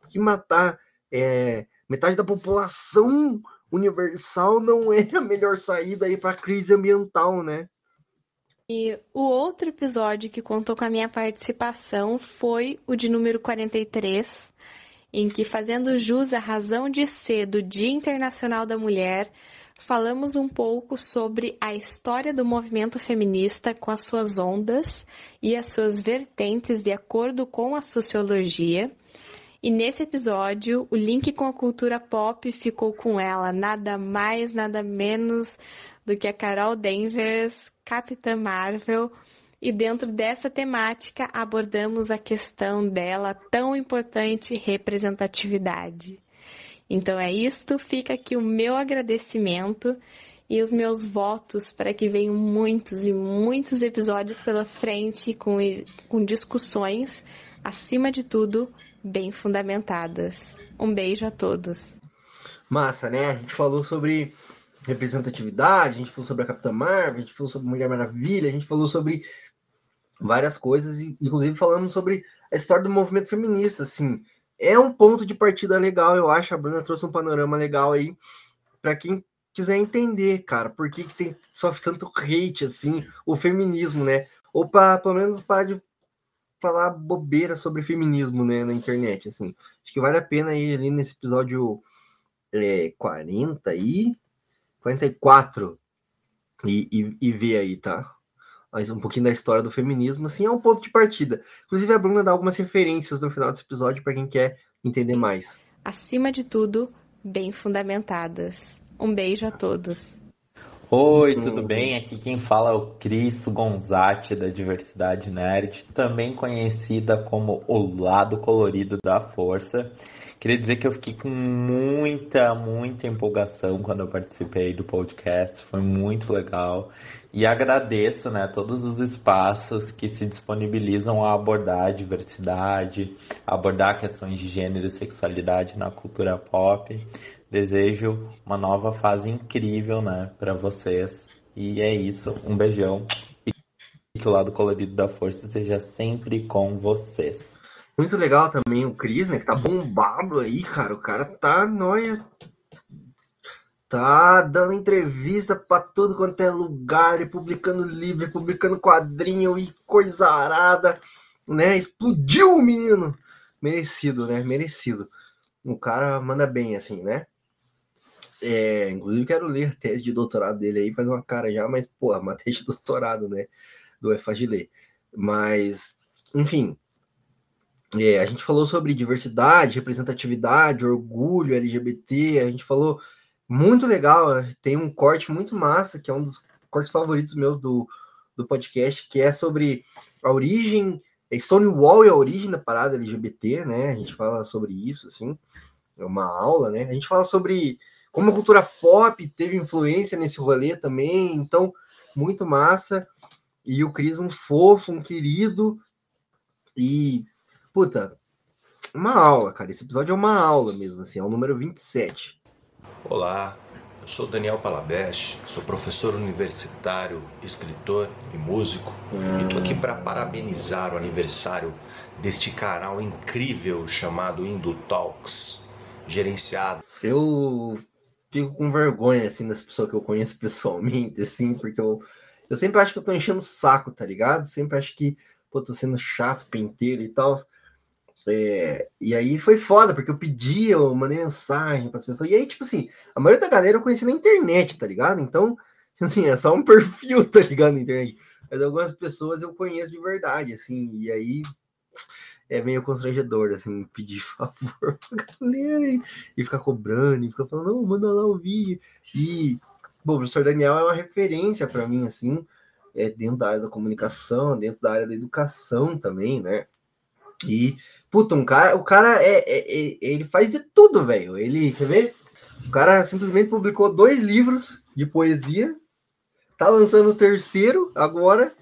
que matar é, metade da população universal não é a melhor saída aí para a crise ambiental, né? E o outro episódio que contou com a minha participação foi o de número 43, em que, fazendo jus à razão de ser do Dia Internacional da Mulher, falamos um pouco sobre a história do movimento feminista com as suas ondas e as suas vertentes de acordo com a sociologia. E nesse episódio, o link com a cultura pop ficou com ela, nada mais, nada menos do que a Carol Danvers, Capitã Marvel. E dentro dessa temática abordamos a questão dela tão importante representatividade. Então é isto, fica aqui o meu agradecimento e os meus votos para que venham muitos e muitos episódios pela frente com, com discussões, acima de tudo, bem fundamentadas. Um beijo a todos. Massa, né? A gente falou sobre representatividade, a gente falou sobre a Capitã Marvel, a gente falou sobre Mulher Maravilha, a gente falou sobre várias coisas, inclusive falando sobre a história do movimento feminista, assim. É um ponto de partida legal, eu acho. A Bruna trouxe um panorama legal aí para quem quiser entender, cara, por que, que tem sofre tanto hate assim, o feminismo, né? Ou para pelo menos parar de falar bobeira sobre feminismo, né, na internet, assim. Acho que vale a pena ir ali nesse episódio é, 40 e 44 e, e, e ver aí, tá? Mas um pouquinho da história do feminismo, assim, é um ponto de partida. Inclusive, a Bruna dá algumas referências no final desse episódio para quem quer entender mais. Acima de tudo, bem fundamentadas. Um beijo a todos. Oi, tudo bem? Aqui quem fala é o Cris Gonzatti da Diversidade Nerd, também conhecida como o lado colorido da força. Queria dizer que eu fiquei com muita, muita empolgação quando eu participei do podcast, foi muito legal. E agradeço né, todos os espaços que se disponibilizam a abordar a diversidade, abordar questões de gênero e sexualidade na cultura pop. Desejo uma nova fase incrível né, para vocês. E é isso, um beijão. E que o lado colorido da força esteja sempre com vocês. Muito legal também o Cris, né? Que tá bombado aí, cara. O cara tá nóia Tá dando entrevista para tudo quanto é lugar, e publicando livro, publicando quadrinho e coisa arada, né? Explodiu o menino! Merecido, né? Merecido. O cara manda bem, assim, né? É, inclusive quero ler a tese de doutorado dele aí, faz uma cara já, mas, pô, uma tese de doutorado, né? Do EFAGILE. Mas, enfim, é, a gente falou sobre diversidade, representatividade, orgulho LGBT, a gente falou muito legal. Tem um corte muito massa, que é um dos cortes favoritos meus do, do podcast, que é sobre a origem, é Stonewall e a origem da parada LGBT, né? A gente fala sobre isso, assim, é uma aula, né? A gente fala sobre como a cultura pop teve influência nesse rolê também, então, muito massa. E o Cris, um fofo, um querido, e, puta, uma aula, cara. Esse episódio é uma aula mesmo, assim, é o número 27. Olá, eu sou Daniel Palabeste, sou professor universitário, escritor e músico e estou aqui para parabenizar o aniversário deste canal incrível chamado Indo Talks, gerenciado. Eu fico com vergonha assim das pessoas que eu conheço pessoalmente, assim, porque eu, eu sempre acho que eu tô enchendo o saco, tá ligado? Sempre acho que, pô, tô sendo chato, penteiro e tal. É, e aí foi foda, porque eu pedi, eu mandei mensagem para as pessoas. E aí, tipo assim, a maioria da galera eu conheci na internet, tá ligado? Então, assim, é só um perfil, tá ligado? Na internet. Mas algumas pessoas eu conheço de verdade, assim, e aí é meio constrangedor, assim, pedir favor pra galera e, e ficar cobrando, e ficar falando, não, manda lá o vídeo. E, bom, o professor Daniel é uma referência para mim, assim, é dentro da área da comunicação, dentro da área da educação também, né? E, puta, um cara, o cara é, é, é ele faz de tudo, velho. Ele, quer ver? O cara simplesmente publicou dois livros de poesia, tá lançando o terceiro agora.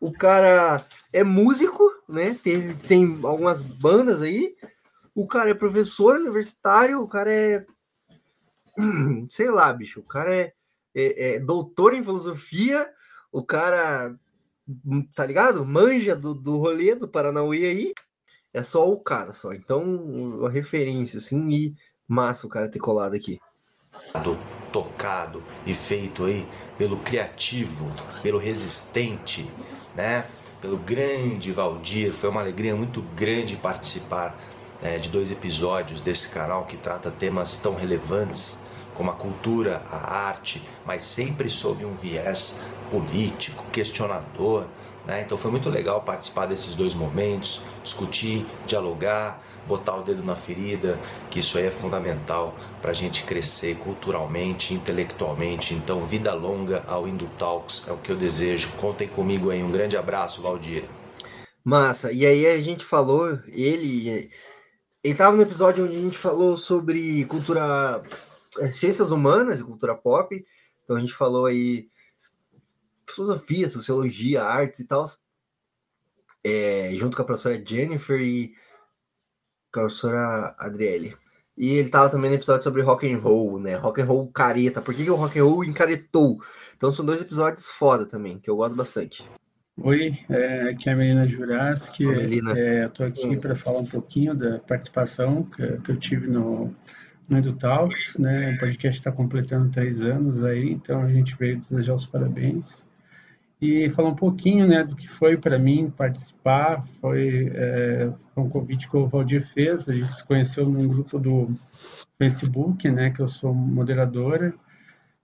O cara é músico, né? Tem, tem algumas bandas aí. O cara é professor universitário, o cara é. Sei lá, bicho. O cara é, é, é doutor em filosofia, o cara. Tá ligado? Manja do, do rolê do Paranauê aí é só o cara só. Então, uma referência, assim, e massa o cara ter colado aqui. Tocado e feito aí pelo criativo, pelo resistente, né? Pelo grande Valdir. Foi uma alegria muito grande participar é, de dois episódios desse canal que trata temas tão relevantes como a cultura, a arte, mas sempre sob um viés político, questionador né? Então foi muito legal participar desses dois momentos, discutir, dialogar, botar o dedo na ferida, que isso aí é fundamental para a gente crescer culturalmente, intelectualmente. Então, vida longa ao Indo Talks é o que eu desejo. Contem comigo aí. Um grande abraço, Valdir. Massa. E aí a gente falou, ele. Ele estava no episódio onde a gente falou sobre cultura, ciências humanas e cultura pop. Então a gente falou aí filosofia, sociologia, artes e tal, é, junto com a professora Jennifer e com a professora Adriele. E ele tava também no episódio sobre rock and roll, né? Rock and roll careta. Por que, que o rock and roll encaretou? Então são dois episódios foda também, que eu gosto bastante. Oi, é, aqui é a Melina Juraski. É, Estou aqui para falar um pouquinho da participação que, que eu tive no, no Edu Talks, né? O podcast está completando três anos aí, então a gente veio desejar os parabéns e falar um pouquinho né, do que foi para mim participar. Foi, é, foi, um convite que o Valdir fez, a gente se conheceu num grupo do Facebook, né, que eu sou moderadora.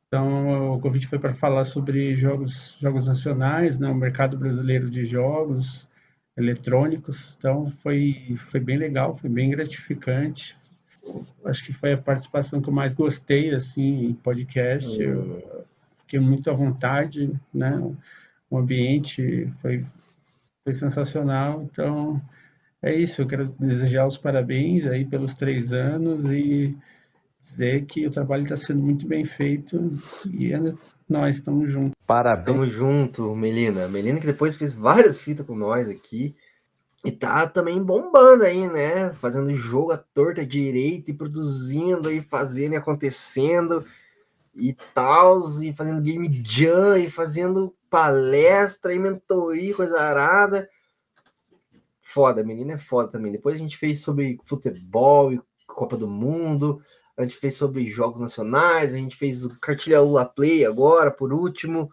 Então, o convite foi para falar sobre jogos, jogos nacionais, né, o mercado brasileiro de jogos eletrônicos. Então, foi, foi bem legal, foi bem gratificante. Acho que foi a participação que eu mais gostei, assim, em podcast. Eu fiquei muito à vontade, né? O ambiente foi, foi sensacional, então é isso, eu quero desejar os parabéns aí pelos três anos e dizer que o trabalho está sendo muito bem feito e é, nós estamos juntos. Parabéns. Estamos junto, Melina. Melina que depois fez várias fitas com nós aqui. E tá também bombando aí, né? Fazendo jogo à torta direita e produzindo e fazendo e acontecendo e tal, e fazendo game jam e fazendo palestra e mentoria, coisa arada. Foda, menina é foda também. Depois a gente fez sobre futebol e Copa do Mundo, a gente fez sobre jogos nacionais, a gente fez cartilha Lula Play agora, por último.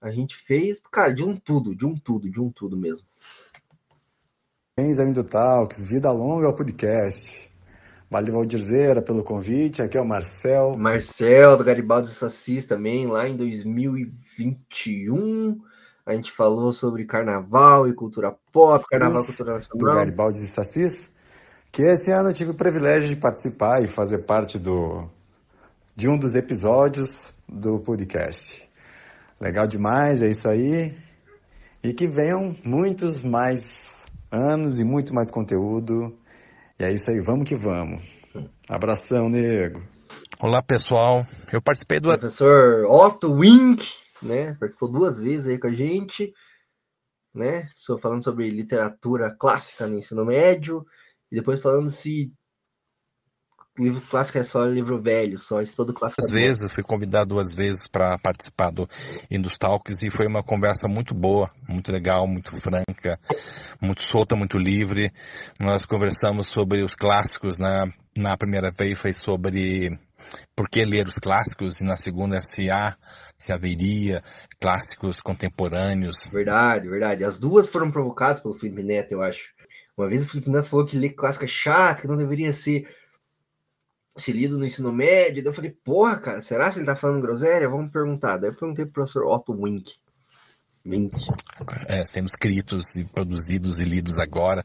A gente fez, cara, de um tudo, de um tudo, de um tudo mesmo. Parabéns, do Talks, vida longa ao podcast. Valeu, Valdirzeira, pelo convite. Aqui é o Marcel. Marcel, do Garibaldi Sassis também, lá em 2021. A gente falou sobre carnaval e cultura pop, carnaval e cultura nacional. Do Garibaldi Sassis. Que esse ano eu tive o privilégio de participar e fazer parte do, de um dos episódios do podcast. Legal demais, é isso aí. E que venham muitos mais anos e muito mais conteúdo. E é isso aí, vamos que vamos. Abração, nego. Olá, pessoal. Eu participei do. Professor Otto Wink, né? Participou duas vezes aí com a gente, né? Estou falando sobre literatura clássica no ensino médio, e depois falando se livro clássico é só livro velho, só estudo clássico. Às vezes, eu fui convidado duas vezes para participar do Indus Talks e foi uma conversa muito boa, muito legal, muito franca, muito solta, muito livre. Nós conversamos sobre os clássicos, né? Na primeira vez foi sobre por que ler os clássicos e na segunda se há, se haveria clássicos contemporâneos. Verdade, verdade. As duas foram provocadas pelo Felipe Neto, eu acho. Uma vez o Felipe Neto falou que ler clássico é chato, que não deveria ser se lido no ensino médio. Daí eu falei, porra, cara, será que ele tá falando groselha? Vamos perguntar. Daí eu perguntei pro professor Otto Wink. Wink. É, sendo escritos e produzidos e lidos agora.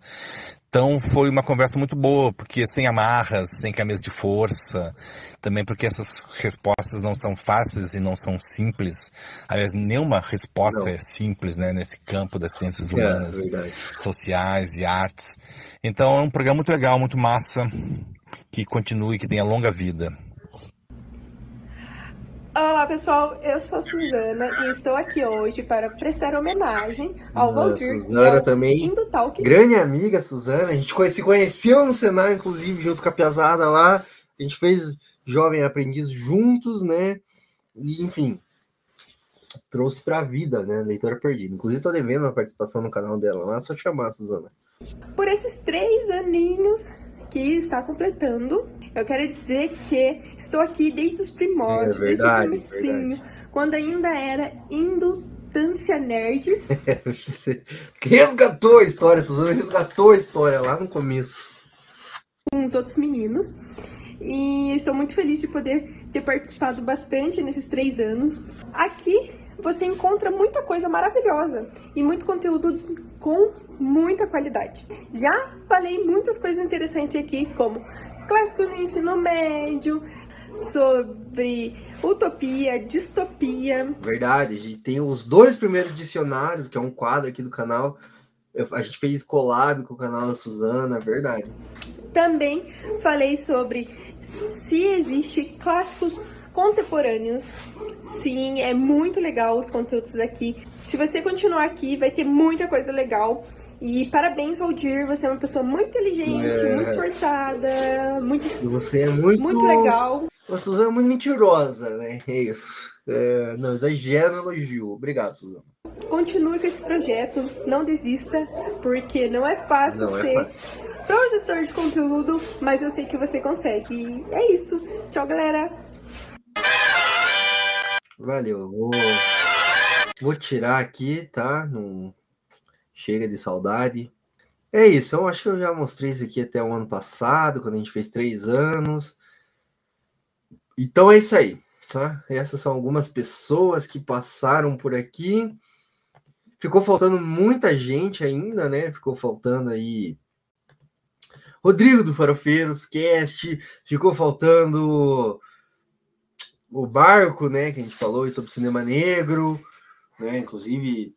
Então foi uma conversa muito boa, porque sem amarras, sem camisa de força, também porque essas respostas não são fáceis e não são simples. Aliás, nenhuma resposta não. é simples, né, nesse campo das ciências é, humanas, é, sociais e artes. Então é um programa muito legal, muito massa que continue, que tenha longa vida. Olá pessoal, eu sou a Suzana e estou aqui hoje para prestar homenagem ao Valdir Suzana também, grande amiga Suzana, a gente se conheceu no Senai, inclusive, junto com a Piazada lá, a gente fez Jovem Aprendiz juntos, né, e enfim, trouxe para a vida, né, Leitora Perdida. Inclusive, tô devendo uma participação no canal dela lá, é só chamar, Suzana. Por esses três aninhos que está completando. Eu quero dizer que estou aqui desde os primórdios, é verdade, desde o comecinho, quando ainda era indutância nerd. resgatou a história, Suzana resgatou a história lá no começo. Com os outros meninos. E estou muito feliz de poder ter participado bastante nesses três anos. Aqui você encontra muita coisa maravilhosa e muito conteúdo com muita qualidade. Já falei muitas coisas interessantes aqui, como clássico no ensino médio, sobre utopia, distopia. Verdade, a gente tem os dois primeiros dicionários, que é um quadro aqui do canal. A gente fez collab com o canal da Suzana, é verdade. Também falei sobre se existe clássicos contemporâneos. Sim, é muito legal os conteúdos daqui. Se você continuar aqui, vai ter muita coisa legal. E parabéns, Valdir. Você é uma pessoa muito inteligente, é... muito esforçada, muito. E você é muito. Muito legal. Você é muito mentirosa, né? É isso. É... Não, exagera no elogio. Obrigado, Suzana. Continue com esse projeto. Não desista, porque não é fácil não é ser. É fácil. Produtor de conteúdo, mas eu sei que você consegue. E é isso. Tchau, galera. Valeu, vou, tirar aqui, tá? Não chega de saudade. É isso, eu acho que eu já mostrei isso aqui até o ano passado, quando a gente fez três anos. Então é isso aí, tá? Essas são algumas pessoas que passaram por aqui. Ficou faltando muita gente ainda, né? Ficou faltando aí Rodrigo do Farofeiros Cast, ficou faltando o Barco, né? Que a gente falou sobre cinema negro, né? Inclusive,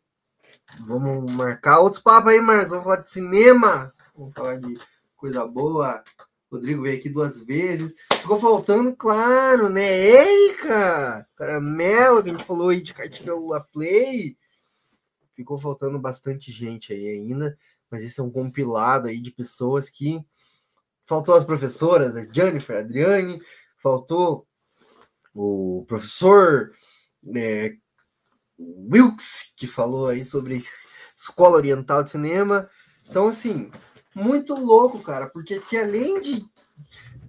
vamos marcar outros papos aí, Marcos. Vamos falar de cinema, vamos falar de coisa boa. Rodrigo veio aqui duas vezes. Ficou faltando, claro, né? Érica, Caramelo, que a gente falou aí de cartilha Play. Ficou faltando bastante gente aí ainda, mas esse é um compilado aí de pessoas que. Faltou as professoras, a Jennifer, a Adriane, faltou o professor é, Wilkes, que falou aí sobre Escola Oriental de Cinema. Então, assim, muito louco, cara, porque aqui, além de,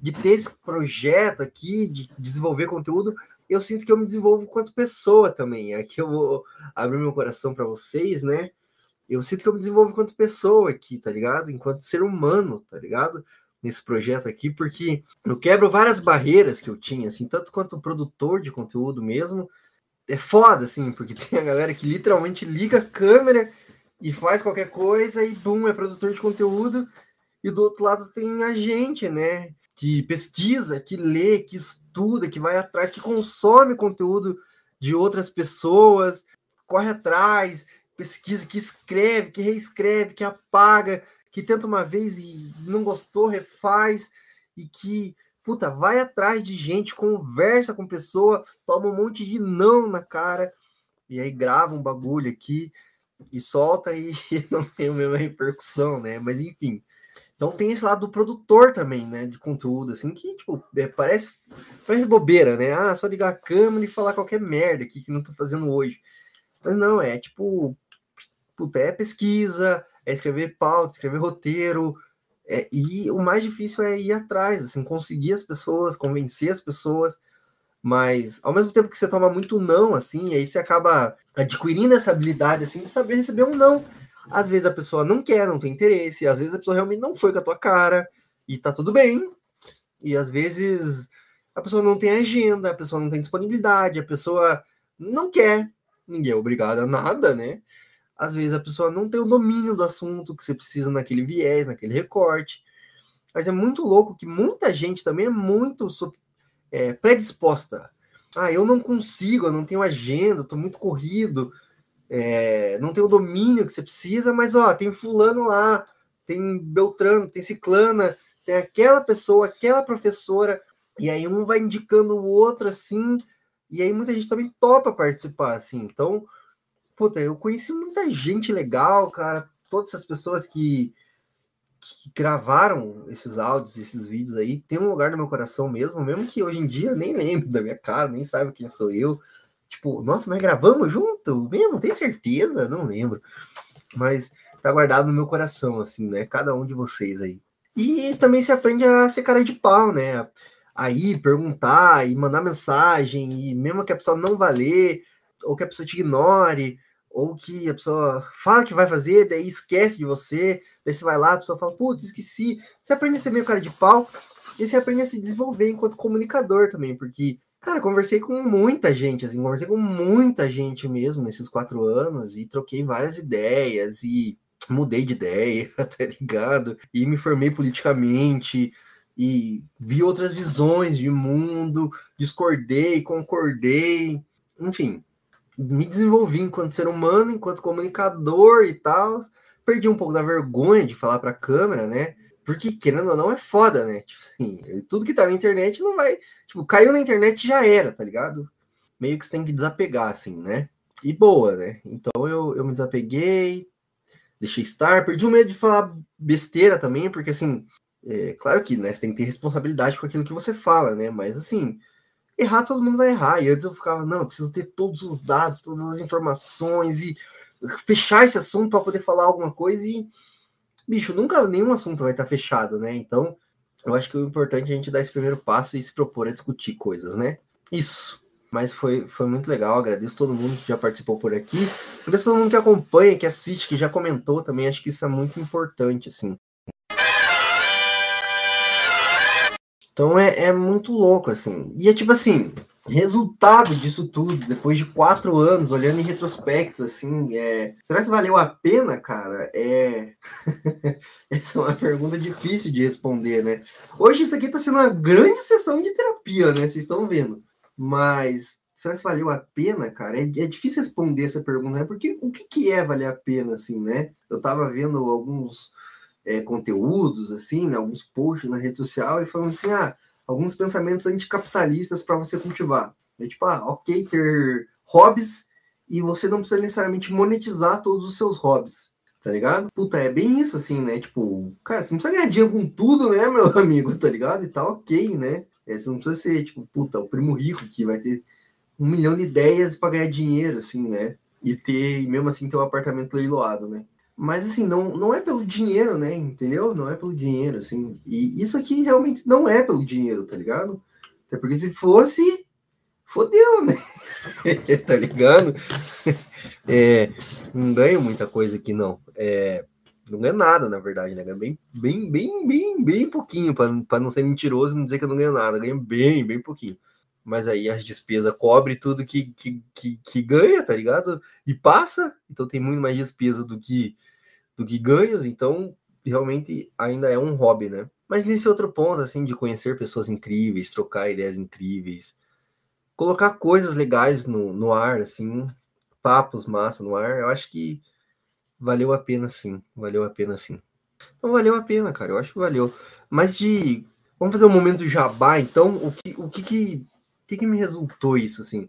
de ter esse projeto aqui, de desenvolver conteúdo, eu sinto que eu me desenvolvo enquanto pessoa também. Aqui eu vou abrir meu coração para vocês, né? Eu sinto que eu me desenvolvo enquanto pessoa aqui, tá ligado? Enquanto ser humano, tá ligado? Nesse projeto aqui, porque eu quebro várias barreiras que eu tinha, assim, tanto quanto produtor de conteúdo mesmo. É foda, assim, porque tem a galera que literalmente liga a câmera e faz qualquer coisa e, bum, é produtor de conteúdo. E do outro lado tem a gente, né? Que pesquisa, que lê, que estuda, que vai atrás, que consome conteúdo de outras pessoas, corre atrás, pesquisa, que escreve, que reescreve, que apaga, que tenta uma vez e não gostou, refaz, e que, puta, vai atrás de gente, conversa com pessoa, toma um monte de não na cara, e aí grava um bagulho aqui e solta e não tem a mesma repercussão, né? Mas enfim. Então tem esse lado do produtor também, né? De conteúdo, assim, que, tipo, é, parece, parece bobeira, né? Ah, só ligar a câmera e falar qualquer merda aqui que não tô fazendo hoje. Mas não, é tipo, puta, é pesquisa, é escrever pauta, escrever roteiro, é, e o mais difícil é ir atrás, assim, conseguir as pessoas, convencer as pessoas. Mas ao mesmo tempo que você toma muito não, assim, aí você acaba adquirindo essa habilidade, assim, de saber receber um não. Às vezes a pessoa não quer, não tem interesse, às vezes a pessoa realmente não foi com a tua cara, e tá tudo bem. E às vezes a pessoa não tem agenda, a pessoa não tem disponibilidade, a pessoa não quer, ninguém é obrigado a nada, né? Às vezes a pessoa não tem o domínio do assunto que você precisa naquele viés, naquele recorte. Mas é muito louco que muita gente também é muito é, predisposta. Ah, eu não consigo, eu não tenho agenda, estou muito corrido, é, não tenho o domínio que você precisa, mas ó, tem fulano lá, tem Beltrano, tem Ciclana, tem aquela pessoa, aquela professora, e aí um vai indicando o outro assim, e aí muita gente também topa participar, assim. Então, puta, eu conheci muita gente legal, cara, todas essas pessoas que que gravaram esses áudios, esses vídeos aí, tem um lugar no meu coração mesmo, mesmo que hoje em dia nem lembro da minha cara, nem sabe quem sou eu. Tipo, nossa, nós gravamos junto mesmo? Tem certeza? Não lembro. Mas tá guardado no meu coração, assim, né? Cada um de vocês aí. E também se aprende a ser cara de pau, né? Aí perguntar e mandar mensagem, e mesmo que a pessoa não valer, ou que a pessoa te ignore, ou que a pessoa fala que vai fazer, daí esquece de você, daí você vai lá, a pessoa fala, putz, esqueci. Você aprende a ser meio cara de pau e você aprende a se desenvolver enquanto comunicador também, porque, cara, conversei com muita gente, assim, conversei com muita gente mesmo nesses quatro anos e troquei várias ideias e mudei de ideia, tá ligado? E me formei politicamente e vi outras visões de mundo, discordei, concordei, enfim, me desenvolvi enquanto ser humano, enquanto comunicador e tal. Perdi um pouco da vergonha de falar para a câmera, né? Porque, querendo ou não, é foda, né? Tipo assim, tudo que tá na internet não vai. Tipo, caiu na internet já era, tá ligado? Meio que você tem que desapegar, assim, né? E boa, né? Então eu, eu me desapeguei, deixei estar, perdi o medo de falar besteira também, porque assim, é, claro que né, você tem que ter responsabilidade com aquilo que você fala, né? Mas assim, errar todo mundo vai errar. E antes eu ficava, não, eu preciso ter todos os dados, todas as informações e fechar esse assunto para poder falar alguma coisa e bicho, nunca nenhum assunto vai estar fechado, né? Então, eu acho que o importante é a gente dar esse primeiro passo e se propor a discutir coisas, né? Isso. Mas foi, foi muito legal, agradeço todo mundo que já participou por aqui. Agradeço todo mundo que acompanha, que assiste, que já comentou também. Acho que isso é muito importante, assim. Então é, é muito louco, assim. E é tipo assim, resultado disso tudo, depois de quatro anos, olhando em retrospecto, assim, é... será que valeu a pena, cara? É... Essa é uma pergunta difícil de responder, né? Hoje isso aqui tá sendo uma grande sessão de terapia, né? Vocês estão vendo. Mas será que valeu a pena, cara? É, é difícil responder essa pergunta, né? Porque o que, que é valer a pena, assim, né? Eu tava vendo alguns é, conteúdos, assim, né? alguns posts na rede social e falando assim, ah, alguns pensamentos anticapitalistas para você cultivar. É tipo, ah, ok ter hobbies e você não precisa necessariamente monetizar todos os seus hobbies, tá ligado? Puta, é bem isso, assim, né? Tipo, cara, você não precisa ganhar dinheiro com tudo, né, meu amigo, tá ligado? E tá ok, né? É, você não precisa ser, tipo, puta, o primo rico que vai ter um milhão de ideias para ganhar dinheiro, assim, né? E ter, mesmo assim, ter um apartamento leiloado, né? Mas, assim, não, não é pelo dinheiro, né? Entendeu? Não é pelo dinheiro, assim. E isso aqui realmente não é pelo dinheiro, tá ligado? Até porque se fosse, fodeu, né? tá ligado? É, não ganho muita coisa aqui, não. É, não ganho nada, na verdade, né? Ganho bem, bem, bem, bem, bem pouquinho, para não ser mentiroso e não dizer que eu não ganho nada. Ganho bem, bem pouquinho. Mas aí as despesas cobre tudo que, que, que, que, ganha, tá ligado? E passa, então tem muito mais despesa do que, do que ganhos, então realmente ainda é um hobby, né? Mas nesse outro ponto, assim, de conhecer pessoas incríveis, trocar ideias incríveis, colocar coisas legais no, no ar, assim, papos massa no ar, eu acho que valeu a pena sim, valeu a pena sim. Então valeu a pena, cara, eu acho que valeu. Mas de. Vamos fazer um momento jabá, então. O que, o que, que, que, que me resultou isso, assim?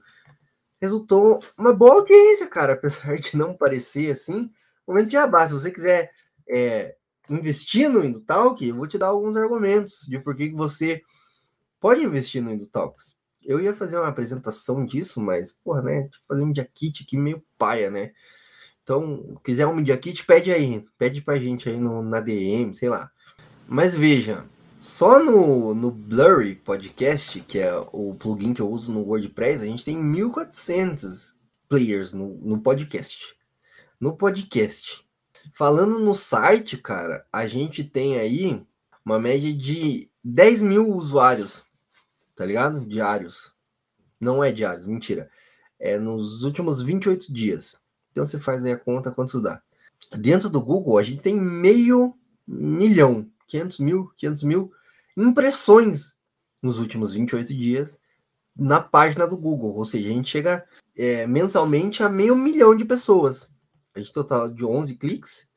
Resultou uma boa audiência, cara, apesar de não parecer assim. Momento de jabá, se você quiser é, investir no Indutalk, eu vou te dar alguns argumentos de por que você pode investir no Indutalks. Eu ia fazer uma apresentação disso, mas, porra, né? Fazer um Media Kit aqui meio paia, né? Então, quiser um Media Kit, pede aí. Pede pra gente aí no, na DM, sei lá. Mas veja, só no, no Blurry Podcast, que é o plugin que eu uso no WordPress, a gente tem 1.400 players no, no podcast. No podcast. Falando no site, cara, a gente tem aí uma média de 10 mil usuários tá ligado? Diários. Não é diários, mentira. É nos últimos 28 dias. Então você faz aí a conta quantos dá. Dentro do Google, a gente tem meio milhão, 500 mil, 500 mil impressões nos últimos 28 dias na página do Google. Ou seja, a gente chega é, mensalmente a meio milhão de pessoas. A gente total de 11 cliques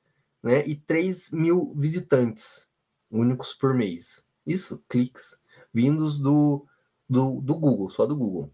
né, e 3 mil visitantes únicos por mês. Isso, cliques vindos do, do, do Google, só do Google.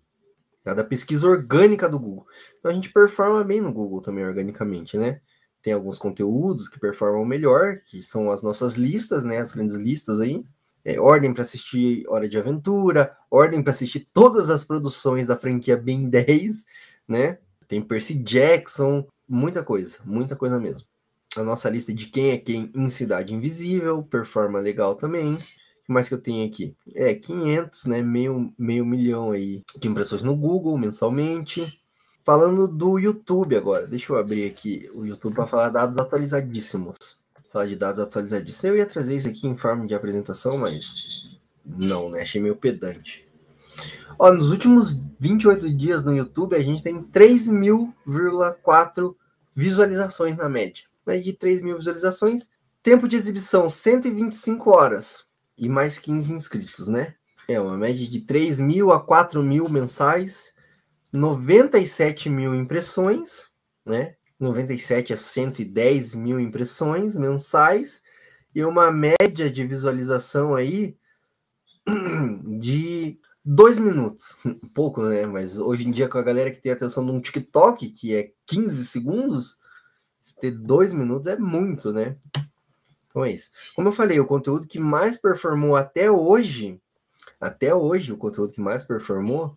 Tá? Da pesquisa orgânica do Google. Então a gente performa bem no Google também organicamente, né? Tem alguns conteúdos que performam melhor, que são as nossas listas, né? As grandes listas aí. É, ordem para assistir Hora de Aventura, ordem para assistir todas as produções da franquia Ben 10, né? Tem Percy Jackson, muita coisa, muita coisa mesmo. A nossa lista de quem é quem em Cidade Invisível, performa legal também que mais que eu tenho aqui? É, 500, né? Meio, meio milhão aí de impressões no Google mensalmente. Falando do YouTube agora, deixa eu abrir aqui o YouTube para falar dados atualizadíssimos. Falar de dados atualizadíssimos. Eu ia trazer isso aqui em forma de apresentação, mas não, né? Achei meio pedante. Ó, nos últimos 28 dias no YouTube, a gente tem 3.000,4 visualizações na média. Né? De 3 mil visualizações, tempo de exibição 125 horas e mais 15 inscritos, né? É uma média de 3 mil a 4 mil mensais, 97 mil impressões, né? 97 a 110 mil impressões mensais e uma média de visualização aí de dois minutos. Pouco, né? Mas hoje em dia, com a galera que tem atenção num TikTok, que é 15 segundos, ter dois minutos é muito, né? Então é isso. Como eu falei, o conteúdo que mais performou até hoje, até hoje, o conteúdo que mais performou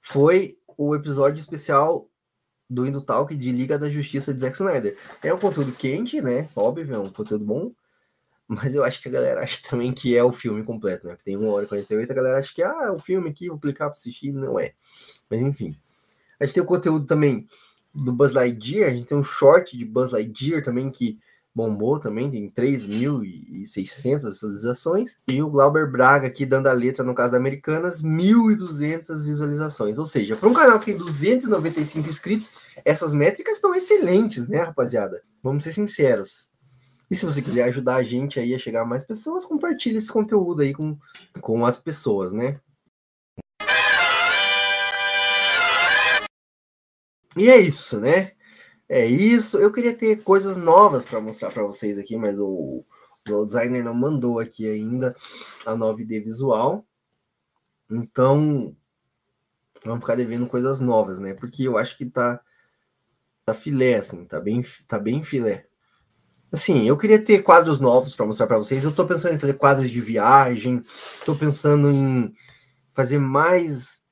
foi o episódio especial do Indo Talk de Liga da Justiça de Zack Snyder. É um conteúdo quente, né? Óbvio, é um conteúdo bom. Mas eu acho que a galera acha também que é o filme completo, né? Que tem 1 hora e 48, a galera acha que ah, é o filme aqui, vou clicar para assistir. Não é. Mas enfim. A gente tem o conteúdo também do Buzz Lightyear, a gente tem um short de Buzz Lightyear também que bombou também, tem 3.600 visualizações. E o Glauber Braga aqui dando a letra, no caso da Americanas, 1.200 visualizações. Ou seja, para um canal que tem 295 inscritos, essas métricas estão excelentes, né, rapaziada? Vamos ser sinceros. E se você quiser ajudar a gente aí a chegar a mais pessoas, compartilhe esse conteúdo aí com, com as pessoas, né? E é isso, né? É isso. Eu queria ter coisas novas para mostrar para vocês aqui, mas o, o designer não mandou aqui ainda a nova ID visual. Então, vamos ficar devendo coisas novas, né? Porque eu acho que tá tá filé assim, tá bem tá bem filé. Assim, eu queria ter quadros novos para mostrar para vocês. Eu tô pensando em fazer quadros de viagem, tô pensando em fazer mais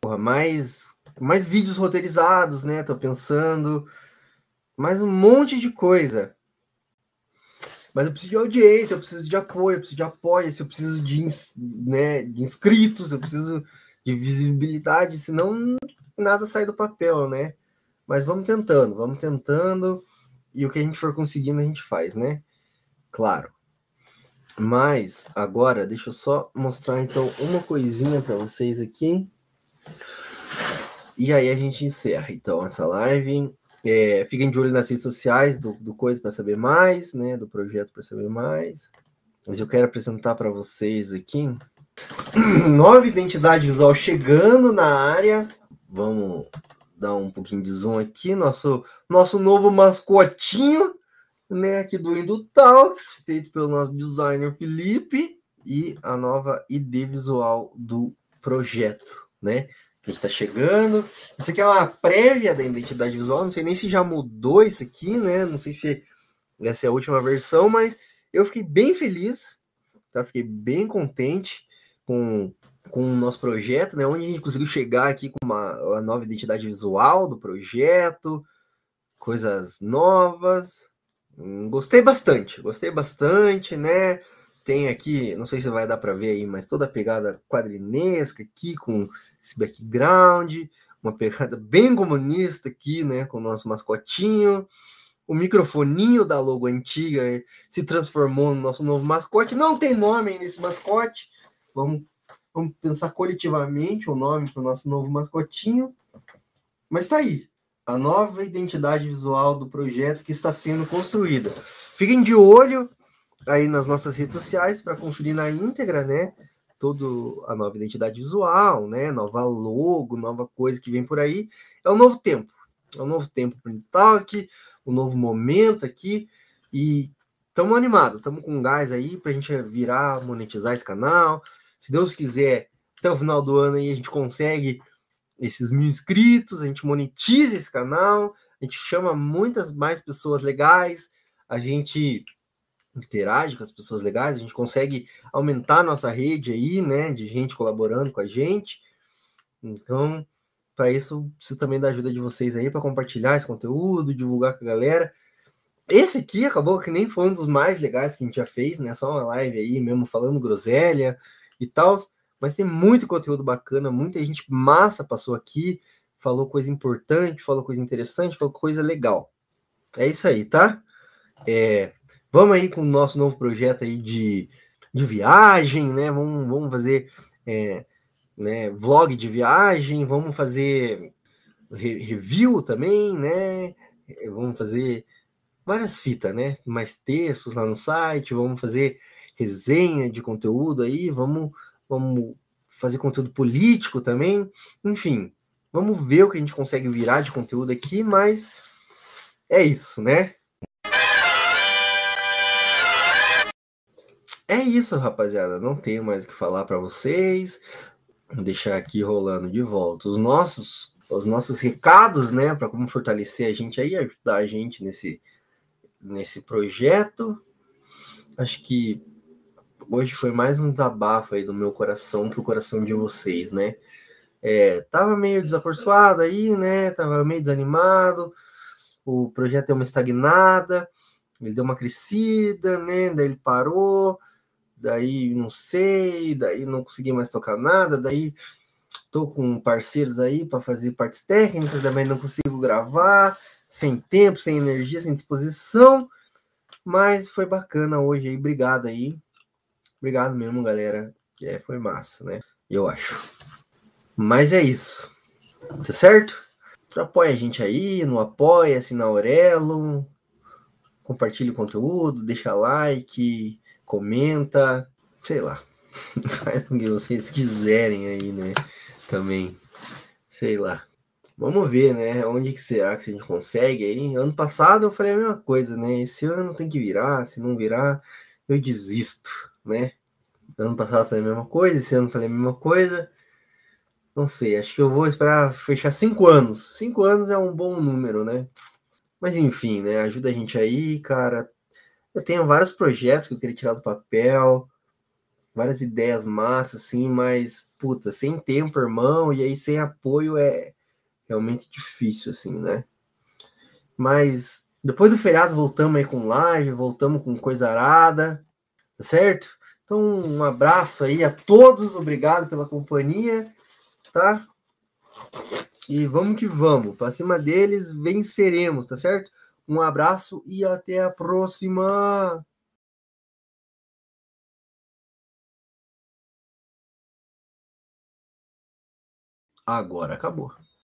porra, mais mais vídeos roteirizados, né? Tô pensando mais um monte de coisa. Mas eu preciso de audiência, eu preciso de apoio, eu preciso de apoio, eu preciso de, né, de inscritos, eu preciso de visibilidade, senão nada sai do papel, né? Mas vamos tentando, vamos tentando, e o que a gente for conseguindo a gente faz, né? Claro. Mas agora, deixa eu só mostrar então uma coisinha para vocês aqui. E aí a gente encerra então essa live. É, fiquem de olho nas redes sociais do, do Coisa para saber mais, né? Do projeto para saber mais. Mas eu quero apresentar para vocês aqui nova identidade visual chegando na área. Vamos dar um pouquinho de zoom aqui. Nosso, nosso novo mascotinho, né? Aqui do Indo Talks, feito pelo nosso designer Felipe. E a nova ID visual do projeto, né? Que está chegando. Isso aqui é uma prévia da identidade visual. Não sei nem se já mudou isso aqui, né? Não sei se essa é a última versão, mas eu fiquei bem feliz, tá? Fiquei bem contente com, com o nosso projeto, né? Onde a gente conseguiu chegar aqui com uma, nova identidade visual do projeto, coisas novas. Hum, gostei bastante, gostei bastante, né? Tem aqui, não sei se vai dar para ver aí, mas toda a pegada quadrinesca aqui com esse background, uma pegada bem comunista aqui, né, com o nosso mascotinho. O microfoninho da logo antiga se transformou no nosso novo mascote. Não tem nome nesse mascote. Vamos, vamos pensar coletivamente o nome para o nosso novo mascotinho. Mas está aí, a nova identidade visual do projeto que está sendo construída. Fiquem de olho aí nas nossas redes sociais para conferir na íntegra, né? todo a nova identidade visual, né? Nova logo, nova coisa que vem por aí. É um novo tempo. É um novo tempo para o Talk, um novo momento aqui. E estamos animados, estamos com gás aí para a gente virar, monetizar esse canal. Se Deus quiser, até o final do ano aí a gente consegue esses mil inscritos, a gente monetiza esse canal, a gente chama muitas mais pessoas legais, a gente interage com as pessoas legais, a gente consegue aumentar nossa rede aí, né, de gente colaborando com a gente. Então, para isso, preciso também da ajuda de vocês aí para compartilhar esse conteúdo, divulgar com a galera. Esse aqui acabou que nem foi um dos mais legais que a gente já fez, né? Só uma live aí mesmo falando groselha e tal. Mas tem muito conteúdo bacana, muita gente massa passou aqui, falou coisa importante, falou coisa interessante, falou coisa legal. É isso aí, tá? É, Vamos aí com o nosso novo projeto aí de, de viagem, né? Vamos, vamos fazer é, né, vlog de viagem, vamos fazer re review também, né? Vamos fazer várias fitas, né? Mais textos lá no site, vamos fazer resenha de conteúdo aí, vamos, vamos fazer conteúdo político também, enfim, vamos ver o que a gente consegue virar de conteúdo aqui, mas é isso, né? É isso, rapaziada. Não tenho mais o que falar para vocês. Vou deixar aqui rolando de volta os nossos os nossos recados, né, para como fortalecer a gente aí, ajudar a gente nesse nesse projeto. Acho que hoje foi mais um desabafo aí do meu coração pro coração de vocês, né? É, tava meio desacorçoado aí, né? Tava meio desanimado. O projeto deu uma estagnada, ele deu uma crescida, né? Daí ele parou daí não sei, daí não consegui mais tocar nada, daí tô com parceiros aí para fazer partes técnicas, também não consigo gravar, sem tempo, sem energia, sem disposição, mas foi bacana hoje aí, obrigado aí, obrigado mesmo, galera, é, foi massa, né, eu acho. Mas é isso, tá certo? Apoia a gente aí, no Apoia-se, na Aurelo, compartilhe o conteúdo, deixa like, comenta, sei lá. Faz o que vocês quiserem aí, né? Também, sei lá. Vamos ver, né? Onde que será que a gente consegue aí? Ano passado eu falei a mesma coisa, né? Esse ano tem que virar, se não virar, eu desisto, né? Ano passado eu falei a mesma coisa, esse ano eu falei a mesma coisa. Não sei, acho que eu vou esperar fechar cinco anos. Cinco anos é um bom número, né? Mas enfim, né? Ajuda a gente aí, cara. Eu tenho vários projetos que eu queria tirar do papel, várias ideias massas, assim, mas, puta, sem tempo, irmão, e aí sem apoio é realmente difícil, assim, né? Mas depois do feriado voltamos aí com live, voltamos com coisa arada, tá certo? Então, um abraço aí a todos, obrigado pela companhia, tá? E vamos que vamos, para cima deles venceremos, tá certo? Um abraço e até a próxima! Agora acabou.